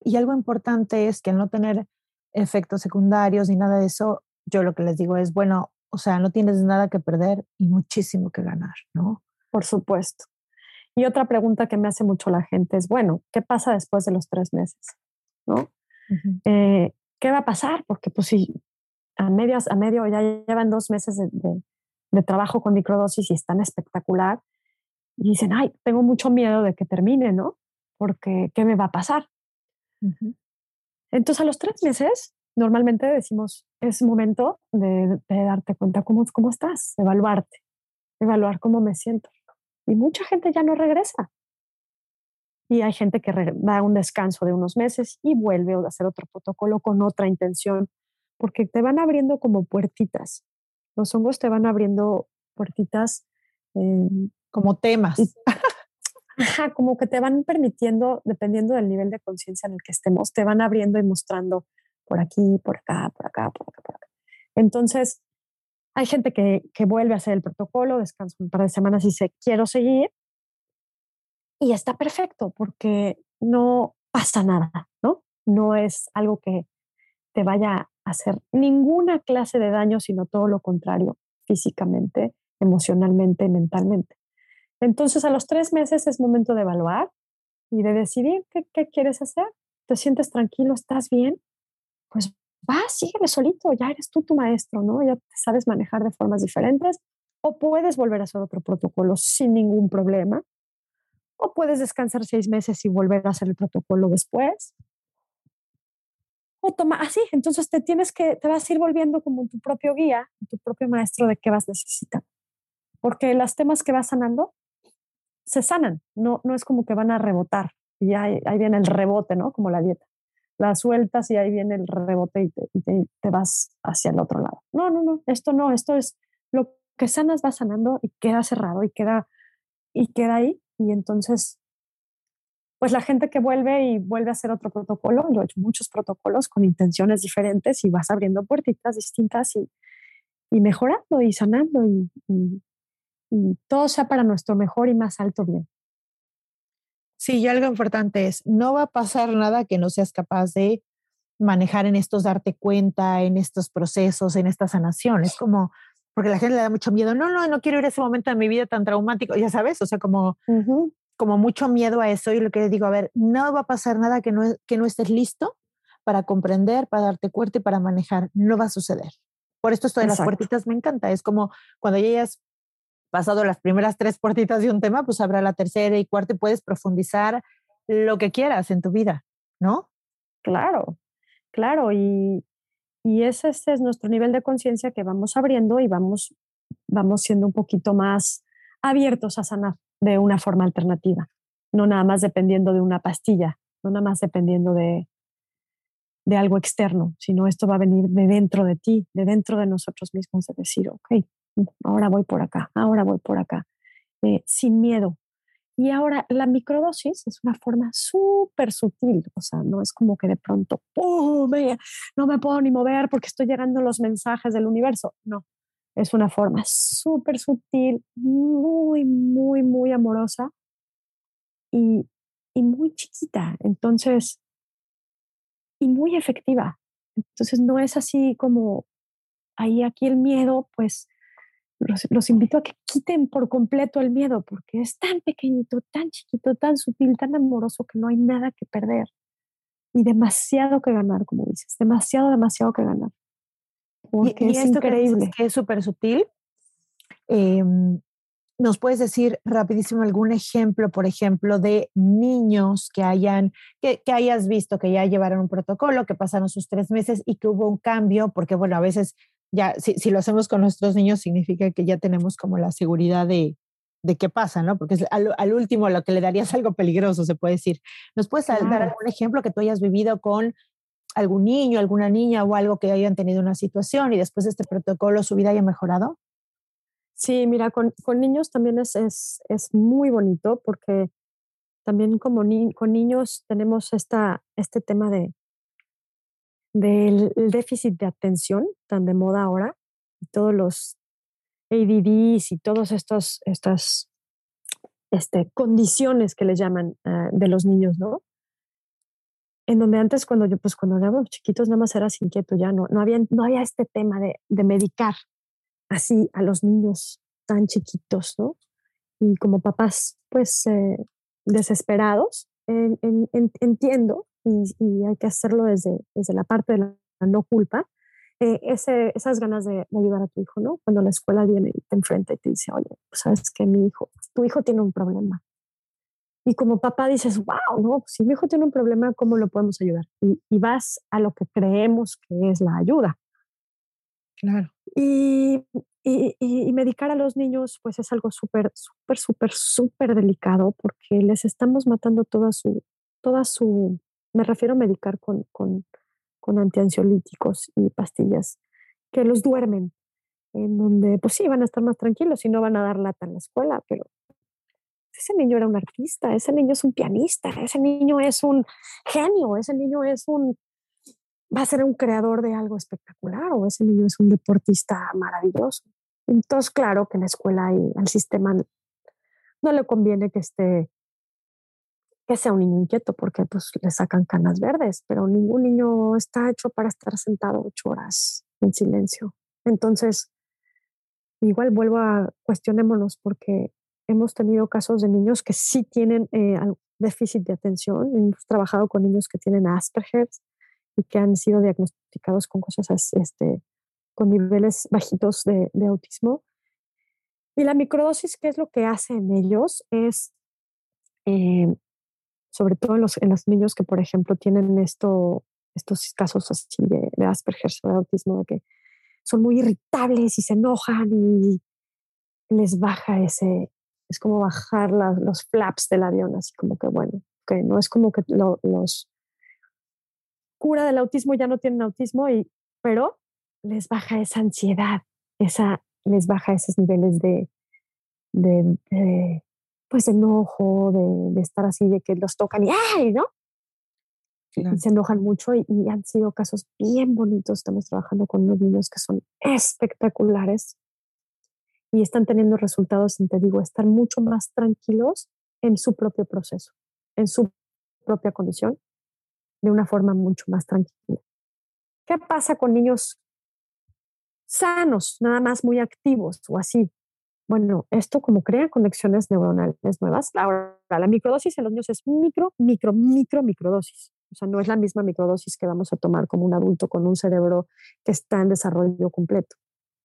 Y algo importante es que al no tener efectos secundarios ni nada de eso, yo lo que les digo es, bueno, o sea, no tienes nada que perder y muchísimo que ganar, ¿no? Por supuesto. Y otra pregunta que me hace mucho la gente es, bueno, ¿qué pasa después de los tres meses? ¿No? Eh, ¿Qué va a pasar? Porque pues si a, medias, a medio ya llevan dos meses de, de, trabajo con microdosis y están espectacular, y dicen, ay, tengo mucho miedo de que termine, ¿no? Porque, ¿qué me va a pasar? Entonces, a los tres meses, normalmente decimos, es momento de, de darte cuenta cómo, cómo estás, evaluarte, evaluar cómo me siento. Y mucha gente ya no regresa. Y hay gente que da un descanso de unos meses y vuelve a hacer otro protocolo con otra intención, porque te van abriendo como puertitas. Los hongos te van abriendo puertitas. como temas. ajá, como que te van permitiendo, dependiendo del nivel de conciencia en el que estemos, te van abriendo y mostrando por aquí, por acá, por acá, por acá, por acá. Entonces, hay gente que, que vuelve a hacer el protocolo, descansa un par de semanas y dice, quiero seguir. Y está perfecto porque no pasa nada, ¿no? No es algo que te vaya hacer ninguna clase de daño, sino todo lo contrario, físicamente, emocionalmente, mentalmente. Entonces, a los tres meses es momento de evaluar y de decidir qué, qué quieres hacer. ¿Te sientes tranquilo? ¿Estás bien? Pues va, síguele solito, ya eres tú tu maestro, ¿no? Ya sabes manejar de formas diferentes. O puedes volver a hacer otro protocolo sin ningún problema. O puedes descansar seis meses y volver a hacer el protocolo después. Toma, así, entonces te tienes que, te vas a ir volviendo como tu propio guía, tu propio maestro de qué vas necesitando. Porque los temas que vas sanando se sanan, no, no es como que van a rebotar. Y ahí, ahí viene el rebote, ¿no? Como la dieta la sueltas y ahí viene el rebote y, te, vas hacia el otro lado. No, no, no, esto no, esto es lo que sanas va sanando y queda cerrado y queda, y queda ahí. Y entonces, pues la gente que vuelve y vuelve a hacer otro protocolo, yo he hecho muchos protocolos con intenciones diferentes y vas abriendo puertitas distintas y, y mejorando y sanando y, y todo sea para nuestro mejor y más alto bien. Sí, y algo importante es, no va a pasar nada que no seas capaz de manejar en estos, darte cuenta, en estos procesos, en esta sanación. Es como, porque la gente le da mucho miedo, no, no, no quiero ir a ese momento de mi vida tan traumático, ya sabes, o sea, como, como mucho miedo a eso y lo que les digo, a ver, no va a pasar nada que no, que no estés listo para comprender, para darte cuenta y para manejar, no va a suceder. Por esto esto de las puertitas me encanta, es como cuando llegas pasado las primeras tres puertitas de un tema, pues habrá la tercera y cuarta y puedes profundizar lo que quieras en tu vida, ¿no? Claro, claro. Y, y ese, es nuestro nivel de conciencia que vamos abriendo y vamos, vamos siendo un poquito más abiertos a sanar de una forma alternativa, no nada más dependiendo de una pastilla, no nada más dependiendo de, de algo externo, sino esto va a venir de dentro de ti, de dentro de nosotros mismos, de decir, ok, ahora voy por acá, ahora voy por acá, eh, sin miedo. Y ahora la microdosis es una forma súper sutil, o sea, no es como que de pronto, ¡pum! no me puedo ni mover porque estoy llegando los mensajes del universo. No, es una forma súper sutil, muy, muy, muy amorosa y, y muy chiquita. Entonces, y muy efectiva. Entonces, no es así como ahí aquí el miedo, pues los, invito a que quiten por completo el miedo, porque es tan pequeñito, tan chiquito, tan sutil, tan amoroso que no hay nada que perder. y demasiado que ganar, como dices, demasiado, demasiado que ganar. Porque es increíble. Que, es súper sutil. Em, ¿Nos puedes decir rapidísimo algún ejemplo, por ejemplo, de niños que hayan, que, que, hayas visto que ya llevaron un protocolo, que pasaron sus tres meses y que hubo un cambio? Porque, bueno, a veces ya, si, si lo hacemos con nuestros niños, significa que ya tenemos como la seguridad de, de qué pasa, ¿no? Porque es al, al, último lo que le darías algo peligroso, se puede decir. ¿Nos puedes claro. dar algún ejemplo que tú hayas vivido con algún niño, alguna niña o algo que hayan tenido una situación y después de este protocolo su vida haya mejorado? Sí, mira, con, niños también es, es, muy bonito porque también como con niños tenemos esta, este tema de del déficit de atención tan de moda ahora, todos los ADDs y todas estas, estas este, condiciones que les llaman uh, de los niños, ¿no? En donde antes cuando yo, pues cuando éramos chiquitos nada más eras inquieto, ya no, no, había, no había este tema de, de medicar así a los niños tan chiquitos, ¿no? Y como papás, pues eh, desesperados, en, en, en, entiendo, y, y, hay que hacerlo desde, desde la parte de la no culpa, eh, ese, esas ganas de, de, ayudar a tu hijo, ¿no? Cuando la escuela viene y te enfrenta y te dice, oye, pues, sabes que mi hijo, tu hijo tiene un problema. Y como papá dices, wow, no, si mi hijo tiene un problema, ¿cómo lo podemos ayudar? Y, y vas a lo que creemos que es la ayuda. Claro. Y, y, y, medicar a los niños, pues es algo súper, súper, súper, súper delicado porque les estamos matando toda su, toda su, me refiero a medicar con, con, con antiansiolíticos y pastillas que los duermen, en donde pues sí, van a estar más tranquilos y no van a dar lata en la escuela, pero ese niño era un artista, ese niño es un pianista, ese niño es un genio, ese niño es un, va a ser un creador de algo espectacular o ese niño es un deportista maravilloso. Entonces, claro que en la escuela y al sistema no le conviene que esté que sea un niño inquieto porque pues le sacan canas verdes, pero ningún niño está hecho para estar sentado ocho horas en silencio. Entonces, igual vuelvo a cuestionémonos porque hemos tenido casos de niños que sí tienen eh, déficit de atención. Hemos trabajado con niños que tienen Asperger y que han sido diagnosticados con cosas este, con niveles bajitos de, autismo. Y la microdosis, ¿qué es lo que hace en ellos? Es eh, sobre todo en los, en los niños que, por ejemplo, tienen esto, estos casos así de, de Asperger o de autismo, que son muy irritables y se enojan y les baja ese, es como bajar la, los flaps del avión, así como que, bueno, que no es como que lo, los cura del autismo ya no tienen autismo, y, pero les baja esa ansiedad, esa, les baja esos niveles de, de, de pues enojo, de, de, estar así, de que los tocan y ¡ay! ¿no? Claro. Y se enojan mucho y, y, han sido casos bien bonitos. Estamos trabajando con unos niños que son espectaculares y están teniendo resultados, te digo, estar mucho más tranquilos en su propio proceso, en su propia condición, de una forma mucho más tranquila. ¿Qué pasa con niños sanos, nada más muy activos o así? Bueno, esto como crea conexiones neuronales nuevas. Ahora, la microdosis en los niños es micro, micro, micro, microdosis. O sea, no es la misma microdosis que vamos a tomar como un adulto con un cerebro que está en desarrollo completo.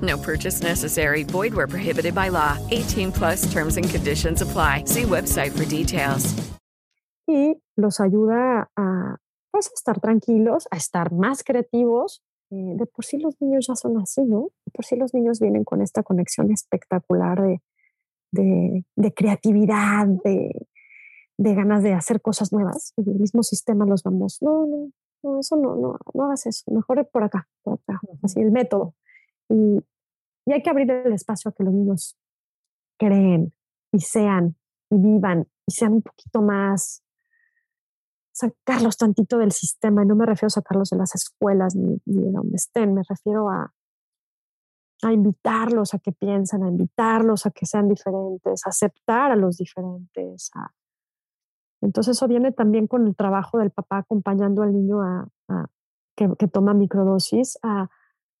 No purchase necessary. Void where prohibited by law. 18 plus terms and conditions apply. See website for details. Y los ayuda a pues a estar tranquilos, a estar más creativos. Eh, de por sí los niños ya son así, ¿no? De por sí los niños vienen con esta conexión espectacular de, de, de creatividad, de, de, ganas de hacer cosas nuevas. Y el mismo sistema los vamos, no, no, no, eso no, no, no hagas eso, mejor por acá, por acá, así el método. Y, y hay que abrir el espacio a que los niños creen y sean y vivan y sean un poquito más sacarlos tantito del sistema, y no me refiero a sacarlos de las escuelas ni, de donde estén, me refiero a, a invitarlos a que piensen, a invitarlos a que sean diferentes, a aceptar a los diferentes. Entonces eso viene también con el trabajo del papá acompañando al niño a, que, que, toma microdosis a,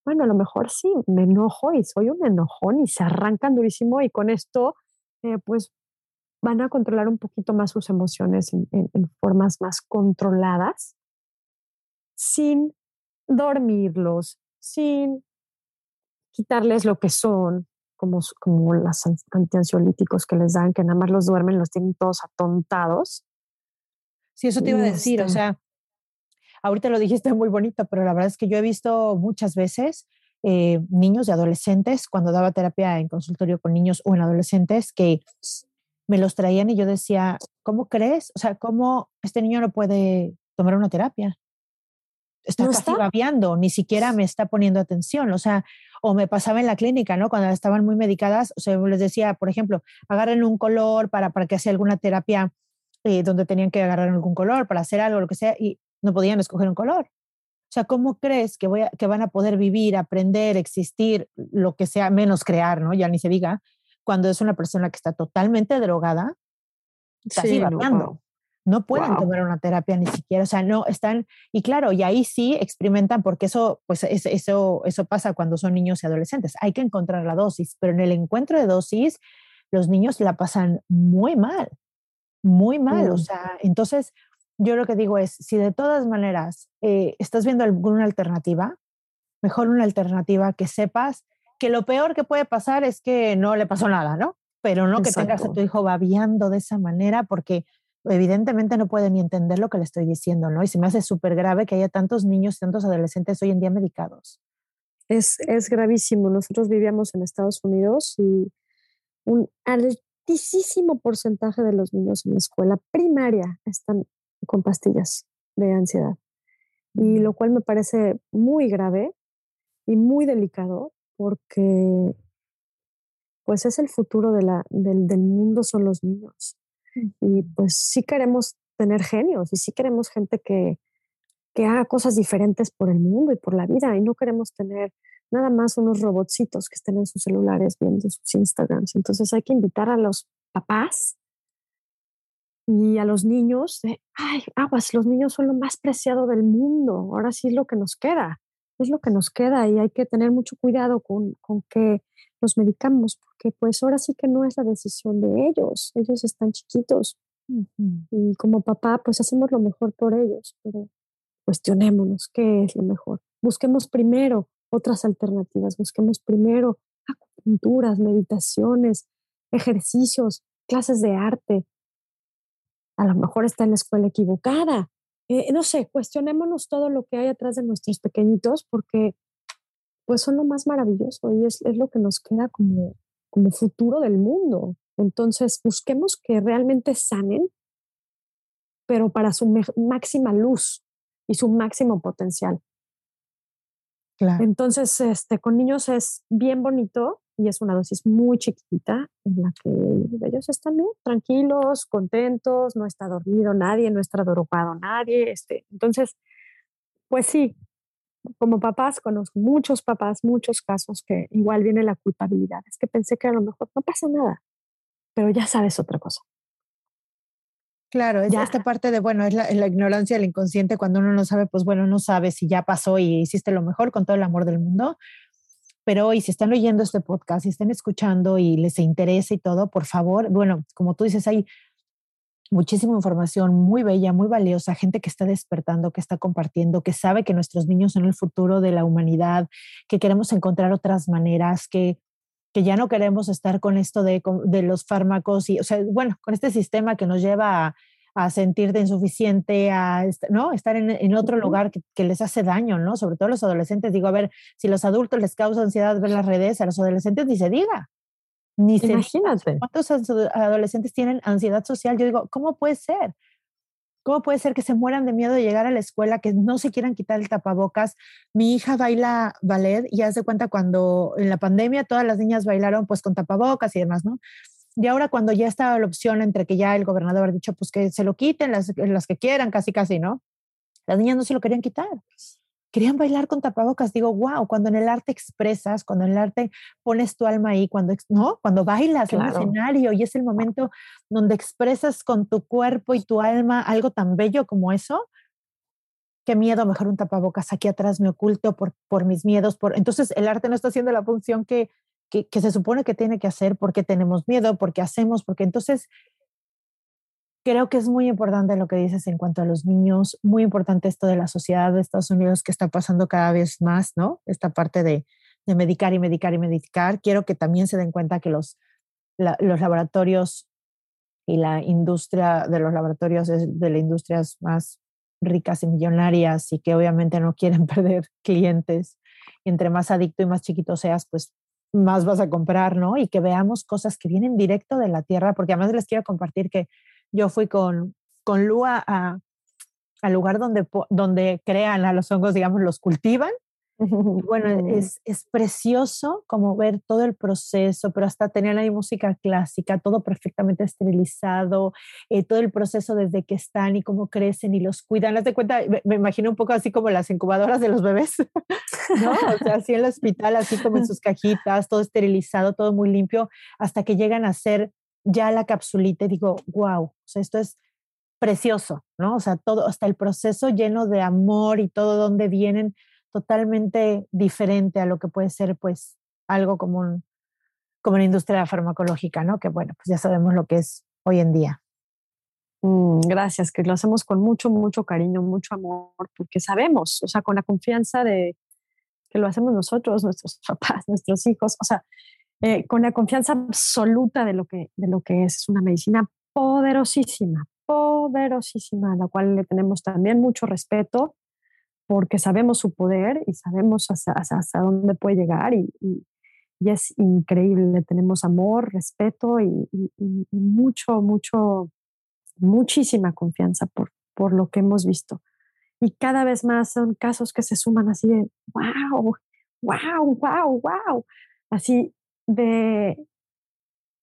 bueno, a lo mejor sí, me enojo y soy un enojón y se arrancan durísimo y con esto eh, pues van a controlar un poquito más sus emociones en, en formas más controladas sin dormirlos, sin quitarles lo que son, como, como los antiansiolíticos que les dan, que nada más los duermen, los tienen todos atontados. Sí, eso te iba a decir, o este sea, ahorita lo dijiste muy bonito, pero la verdad es que yo he visto muchas veces eh, niños y adolescentes, cuando daba terapia en consultorio con niños o en adolescentes, que me los traían y yo decía, ¿cómo crees? O sea, ¿cómo este niño no puede tomar una terapia? Está casi babeando, ni siquiera me está poniendo atención. O sea, o me pasaba en la clínica, ¿no? Cuando estaban muy medicadas, o sea, les decía, por ejemplo, agarren un color para, para que haga alguna terapia eh, donde tenían que agarrar algún color para hacer algo, lo que sea, y no podían escoger un color. O sea, ¿cómo crees que, voy que van a poder vivir, aprender, existir, lo que sea, menos crear, ¿no? Ya ni se diga, cuando es una persona que está totalmente drogada, casi sí, no pueden tomar una terapia ni siquiera, o sea, no están, y claro, y ahí sí experimentan porque eso, pues eso, eso pasa cuando son niños y adolescentes. Hay que encontrar la dosis, pero en el encuentro de dosis, los niños la pasan muy mal, muy mal. O sea, entonces yo lo que digo es, si de todas maneras eh, estás viendo alguna alternativa, mejor una alternativa que sepas que lo peor que puede pasar es que no le pasó nada, ¿no? Pero no que tengas a tu hijo babiando de esa manera porque evidentemente no puede ni entender lo que le estoy diciendo, ¿no? Y se me hace súper grave que haya tantos niños, tantos adolescentes hoy en día medicados. Es, es gravísimo. Nosotros vivíamos en Estados Unidos y un altísimo porcentaje de los niños en la escuela primaria están con pastillas de ansiedad. Y lo cual me parece muy grave y muy delicado porque pues es el futuro de la, del, del mundo, son los niños. Y pues sí queremos tener genios y sí queremos gente que, que haga cosas diferentes por el mundo y por la vida y no queremos tener nada más unos robotcitos que estén en sus celulares viendo sus Instagrams. Entonces hay que invitar a los papás y a los niños de, ay, aguas, los niños son lo más preciado del mundo, ahora sí es lo que nos queda, es lo que nos queda y hay que tener mucho cuidado con, con que los medicamos, porque pues ahora sí que no es la decisión de ellos, ellos están chiquitos y como papá pues hacemos lo mejor por ellos, pero cuestionémonos qué es lo mejor. Busquemos primero otras alternativas, busquemos primero acupunturas, meditaciones, ejercicios, clases de arte. A lo mejor está en la escuela equivocada. Eh, no sé, cuestionémonos todo lo que hay atrás de nuestros pequeñitos porque pues son lo más maravilloso y es, es lo que nos queda como, como futuro del mundo. Entonces, busquemos que realmente sanen, pero para su máxima luz y su máximo potencial. Claro. Entonces, este, con niños es bien bonito y es una dosis muy chiquita en la que ellos están bien, tranquilos, contentos, no está dormido nadie, no está drogado nadie. Este, entonces, pues sí, como papás, conozco muchos papás, muchos casos que igual viene la culpabilidad. Es que pensé que a lo mejor no pasa nada, pero ya sabes otra cosa. Claro, es esta parte de, bueno, es la, la, ignorancia del inconsciente cuando uno no sabe, pues bueno, no sabe si ya pasó y hiciste lo mejor con todo el amor del mundo. Pero hoy, si están oyendo este podcast, si están escuchando y les interesa y todo, por favor, bueno, como tú dices, hay muchísima información muy bella, muy valiosa, gente que está despertando, que está compartiendo, que sabe que nuestros niños son el futuro de la humanidad, que queremos encontrar otras maneras, que, que ya no queremos estar con esto de, de los fármacos y, o sea, bueno, con este sistema que nos lleva a, a sentirte insuficiente, a ¿no? estar en, en otro lugar que, que, les hace daño, ¿no? Sobre todo los adolescentes. Digo, a ver, si los adultos les causa ansiedad ver las redes, a los adolescentes ni se diga. Ni Imagínate. ¿Cuántos adolescentes tienen ansiedad social? Yo digo, ¿cómo puede ser? ¿Cómo puede ser que se mueran de miedo de llegar a la escuela, que no se quieran quitar el tapabocas? Mi hija baila ballet y hace cuenta cuando en la pandemia todas las niñas bailaron pues con tapabocas y demás, ¿no? Y ahora cuando ya estaba la opción entre que ya el gobernador ha dicho, pues que se lo quiten las, las que quieran, casi, casi, ¿no? Las niñas no se lo querían quitar. Querían bailar con tapabocas. Digo, wow, cuando en el arte expresas, cuando en el arte pones tu alma ahí, cuando, ¿no? Cuando bailas en el escenario y es el momento donde expresas con tu cuerpo y tu alma algo tan bello como eso, qué miedo, mejor un tapabocas aquí atrás me oculto por, por mis miedos. Por... Entonces el arte no está haciendo la función que, que, se supone que tiene que hacer porque tenemos miedo, porque hacemos, porque entonces creo que es muy importante lo que dices en cuanto a los niños, muy importante esto de la sociedad de Estados Unidos que está pasando cada vez más, ¿no? Esta parte de, de medicar y medicar y medicar. Quiero que también se den cuenta que los, los laboratorios y la industria de los laboratorios es de las industrias más ricas y millonarias y que obviamente no quieren perder clientes. Entre más adicto y más chiquito seas, pues más vas a comprar, ¿no? Y que veamos cosas que vienen directo de la tierra, porque además les quiero compartir que yo fui con, con Lua al lugar donde, donde crean a los hongos, digamos, los cultivan. bueno, es, es, precioso como ver todo el proceso, pero hasta tenían ahí música clásica, todo perfectamente esterilizado, eh, todo el proceso desde que están y cómo crecen y los cuidan. ¿Las de cuenta? Me, me, imagino un poco así como las incubadoras de los bebés, ¿no? O sea, así en el hospital, así como en sus cajitas, todo esterilizado, todo muy limpio, hasta que llegan a ser ya la capsulita y digo, wow, o sea, esto es precioso, ¿no? O sea, todo, hasta el proceso lleno de amor y todo donde vienen totalmente diferente a lo que puede ser, pues, algo como, un, como una industria farmacológica, ¿no? Que bueno, pues ya sabemos lo que es hoy en día. Mm, gracias, que lo hacemos con mucho, mucho cariño, mucho amor, porque sabemos, o sea, con la confianza de que lo hacemos nosotros, nuestros papás, nuestros hijos, o sea, eh, con la confianza absoluta de lo, que, de lo que es una medicina poderosísima, poderosísima, a la cual le tenemos también mucho respeto porque sabemos su poder y sabemos hasta, dónde puede llegar y, y, es increíble, le tenemos amor, respeto y, y, mucho, mucho, muchísima confianza por, por lo que hemos visto. Y cada vez más son casos que se suman así de, wow, wow, wow, wow. Así de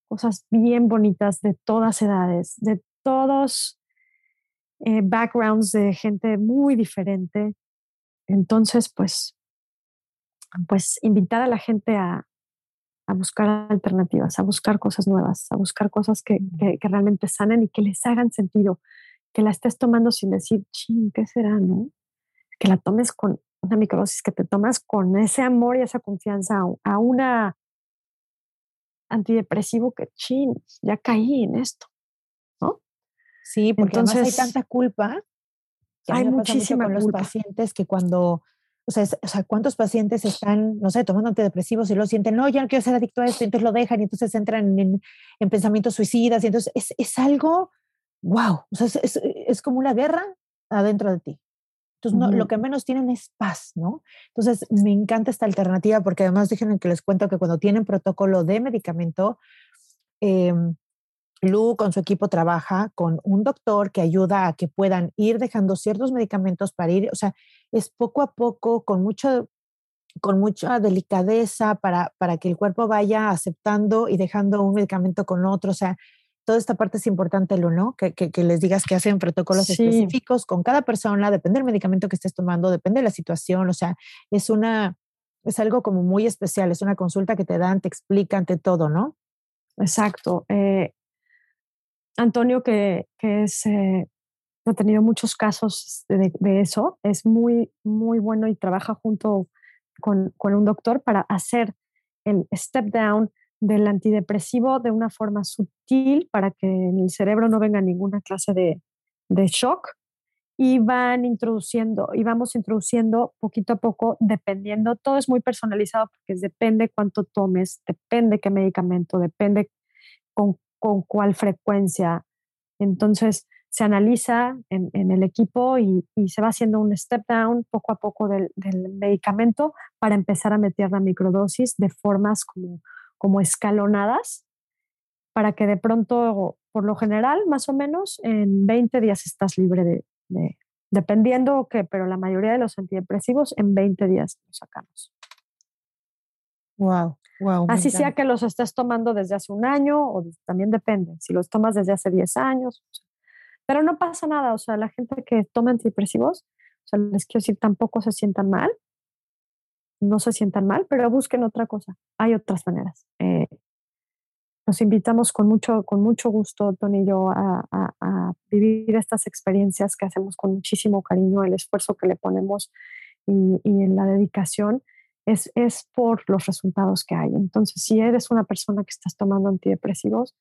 cosas bien bonitas de todas edades, de todos eh, backgrounds de gente muy diferente. Entonces, pues, pues invitar a la gente a, a buscar alternativas, a buscar cosas nuevas, a buscar cosas que, que, que, realmente sanen y que les hagan sentido, que la estés tomando sin decir, ching, ¿qué será? ¿No? Que la tomes con una microdosis, que te tomas con ese amor y esa confianza a una antidepresivo que, chin, ya caí en esto, ¿no? Sí, porque Entonces, además hay tanta culpa. Que hay muchísima con culpa. los pacientes que cuando, o sea, o sea, ¿cuántos pacientes están, no sé, tomando antidepresivos y lo sienten, no, ya no quiero ser adicto a esto, y entonces lo dejan y entonces entran en, en pensamientos suicidas y entonces es, es algo, wow, o sea, es, es, como una guerra adentro de ti. Entonces, no, uh -huh. lo que menos tienen es paz, ¿no? Entonces, me encanta esta alternativa porque además déjenme que les cuento que cuando tienen protocolo de medicamento, eh, Lu con su equipo trabaja con un doctor que ayuda a que puedan ir dejando ciertos medicamentos para ir, o sea, es poco a poco, con mucho con mucha delicadeza para, para que el cuerpo vaya aceptando y dejando un medicamento con otro, o sea, toda esta parte es importante, Lu, ¿no? Que, que, que les digas que hacen protocolos sí. específicos con cada persona, depende del medicamento que estés tomando, depende de la situación, o sea, es una, es algo como muy especial, es una consulta que te dan, te explican, te todo, ¿no? Exacto. Eh, Antonio, que, que es, eh, ha tenido muchos casos de, de, eso, es muy, muy bueno y trabaja junto con, con un doctor para hacer el step down del antidepresivo de una forma sutil para que en el cerebro no venga ninguna clase de, de shock. Y van introduciendo y vamos introduciendo poquito a poco dependiendo todo es muy personalizado porque depende cuánto tomes depende qué medicamento depende con, con cuál frecuencia entonces se analiza en, el equipo y, se va haciendo un step down poco a poco del, medicamento para empezar a meter la microdosis de formas como como escalonadas para que de pronto, por lo general, más o menos, en 20 días estás libre de, de dependiendo que, pero la mayoría de los antidepresivos en 20 días los sacamos. Wow, wow. Así sea que los estés tomando desde hace un año o también depende, si los tomas desde hace 10 años. Pero no pasa nada, o sea, la gente que toma antidepresivos, o sea, les quiero decir, tampoco se sientan mal, no se sientan mal, pero busquen otra cosa. Hay otras maneras. Eh, nos invitamos con mucho, con mucho gusto, Tony y yo, a, vivir estas experiencias que hacemos con muchísimo cariño, el esfuerzo que le ponemos y, en la dedicación es, es por los resultados que hay. Entonces, si eres una persona que estás tomando antidepresivos,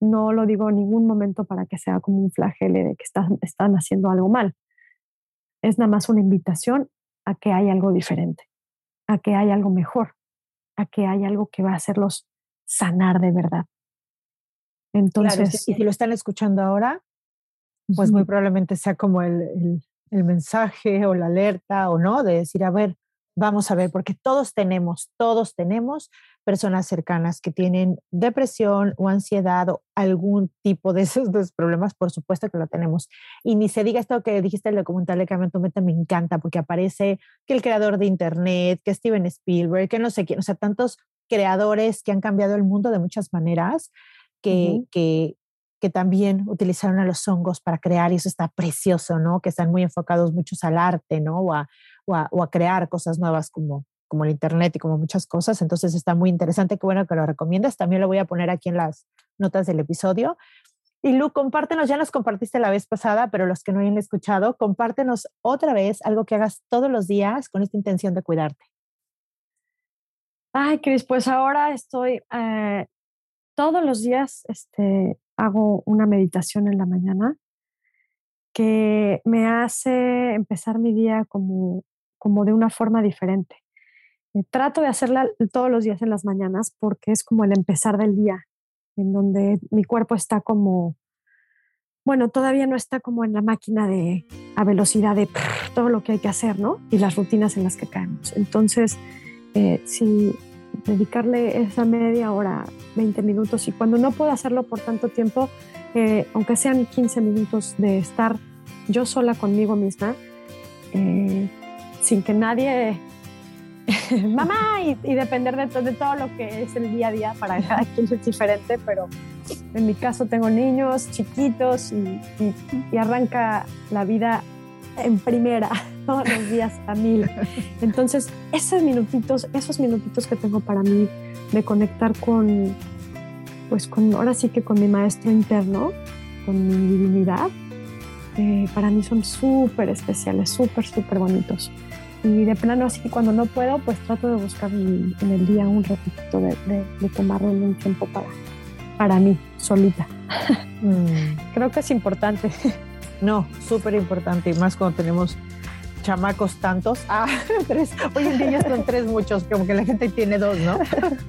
no lo digo en ningún momento para que sea como un flagele de que están, están haciendo algo mal. Es nada más una invitación a que hay algo diferente, a que hay algo mejor, a que hay algo que va a hacerlos sanar de verdad. Entonces, y si lo están escuchando ahora, pues muy probablemente sea como el, el, mensaje o la alerta o no, de decir, a ver, vamos a ver, porque todos tenemos, todos tenemos personas cercanas que tienen depresión o ansiedad o algún tipo de esos dos problemas, por supuesto que lo tenemos. Y ni se diga esto que dijiste el documental de Carmen Tometa, me encanta porque aparece que el creador de Internet, que Steven Spielberg, que no sé quién, o sea, tantos creadores que han cambiado el mundo de muchas maneras, que, que, que también utilizaron a los hongos para crear, y eso está precioso, ¿no? Que están muy enfocados muchos al arte, ¿no? O a, o a, o a crear cosas nuevas como, como el Internet y como muchas cosas. Entonces está muy interesante, qué bueno que lo recomiendas. También lo voy a poner aquí en las notas del episodio. Y Lu, compártenos, ya nos compartiste la vez pasada, pero los que no hayan escuchado, compártenos otra vez algo que hagas todos los días con esta intención de cuidarte. Ay, Cris, pues ahora estoy, eh, todos los días este, hago una meditación en la mañana que me hace empezar mi día como, como de una forma diferente. Eh, trato de hacerla todos los días en las mañanas porque es como el empezar del día, en donde mi cuerpo está como, bueno, todavía no está como en la máquina de a velocidad de todo lo que hay que hacer, ¿no? Y las rutinas en las que caemos. Entonces, eh, si dedicarle esa media hora, 20 minutos, y cuando no puedo hacerlo por tanto tiempo, eh, aunque sean 15 minutos de estar yo sola conmigo misma, eh, sin que nadie, mamá, y, depender de, de, todo lo que es el día a día, para cada quien es diferente, pero en mi caso tengo niños chiquitos y arranca la vida en primera todos los días a mil. Entonces, esos minutitos, esos minutitos que tengo para mí de conectar con, pues con, ahora sí que con mi maestro interno, con mi divinidad, eh, para mí son súper especiales, súper, súper bonitos. Y de plano, así que cuando no puedo, pues trato de buscar en, el día un ratito de, de, de tomarlo un tiempo para, para mí, solita. Mm. Creo que es importante. No, súper importante y más cuando tenemos chamacos tantos. Ah, tres. Hoy en día ya son tres muchos, como que la gente tiene dos, ¿no?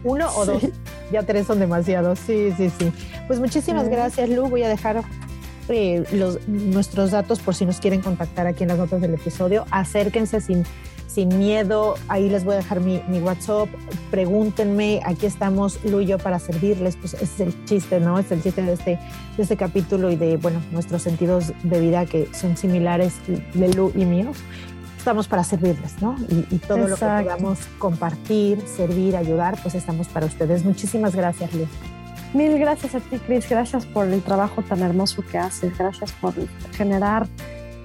Uno o dos. Ya tres son demasiados. Sí, sí, sí. Pues muchísimas gracias, Lu. Voy a dejar eh, los, nuestros datos por si nos quieren contactar aquí en las notas del episodio. Acérquense sin, sin miedo. Ahí les voy a dejar mi, mi, WhatsApp. Pregúntenme. Aquí estamos, Lu y yo, para servirles. Pues ese es el chiste, ¿no? Es el chiste de este, de este capítulo y de, bueno, nuestros sentidos de vida que son similares de Lu y míos estamos para servirles, ¿no? Y, todo lo que podamos compartir, servir, ayudar, pues estamos para ustedes. Muchísimas gracias, Lu. Mil gracias a ti, Cris. Gracias por el trabajo tan hermoso que haces. Gracias por generar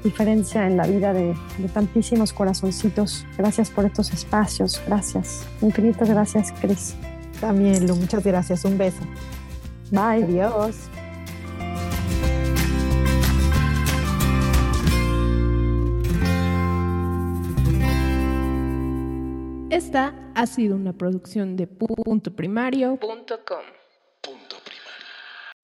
diferencia en la vida de, de tantísimos corazoncitos. Gracias por estos espacios. Gracias. Infinitas gracias, Cris. También, Lu. Muchas gracias. Un beso. Bye. Adiós. Esta ha sido una producción de punto primario.com.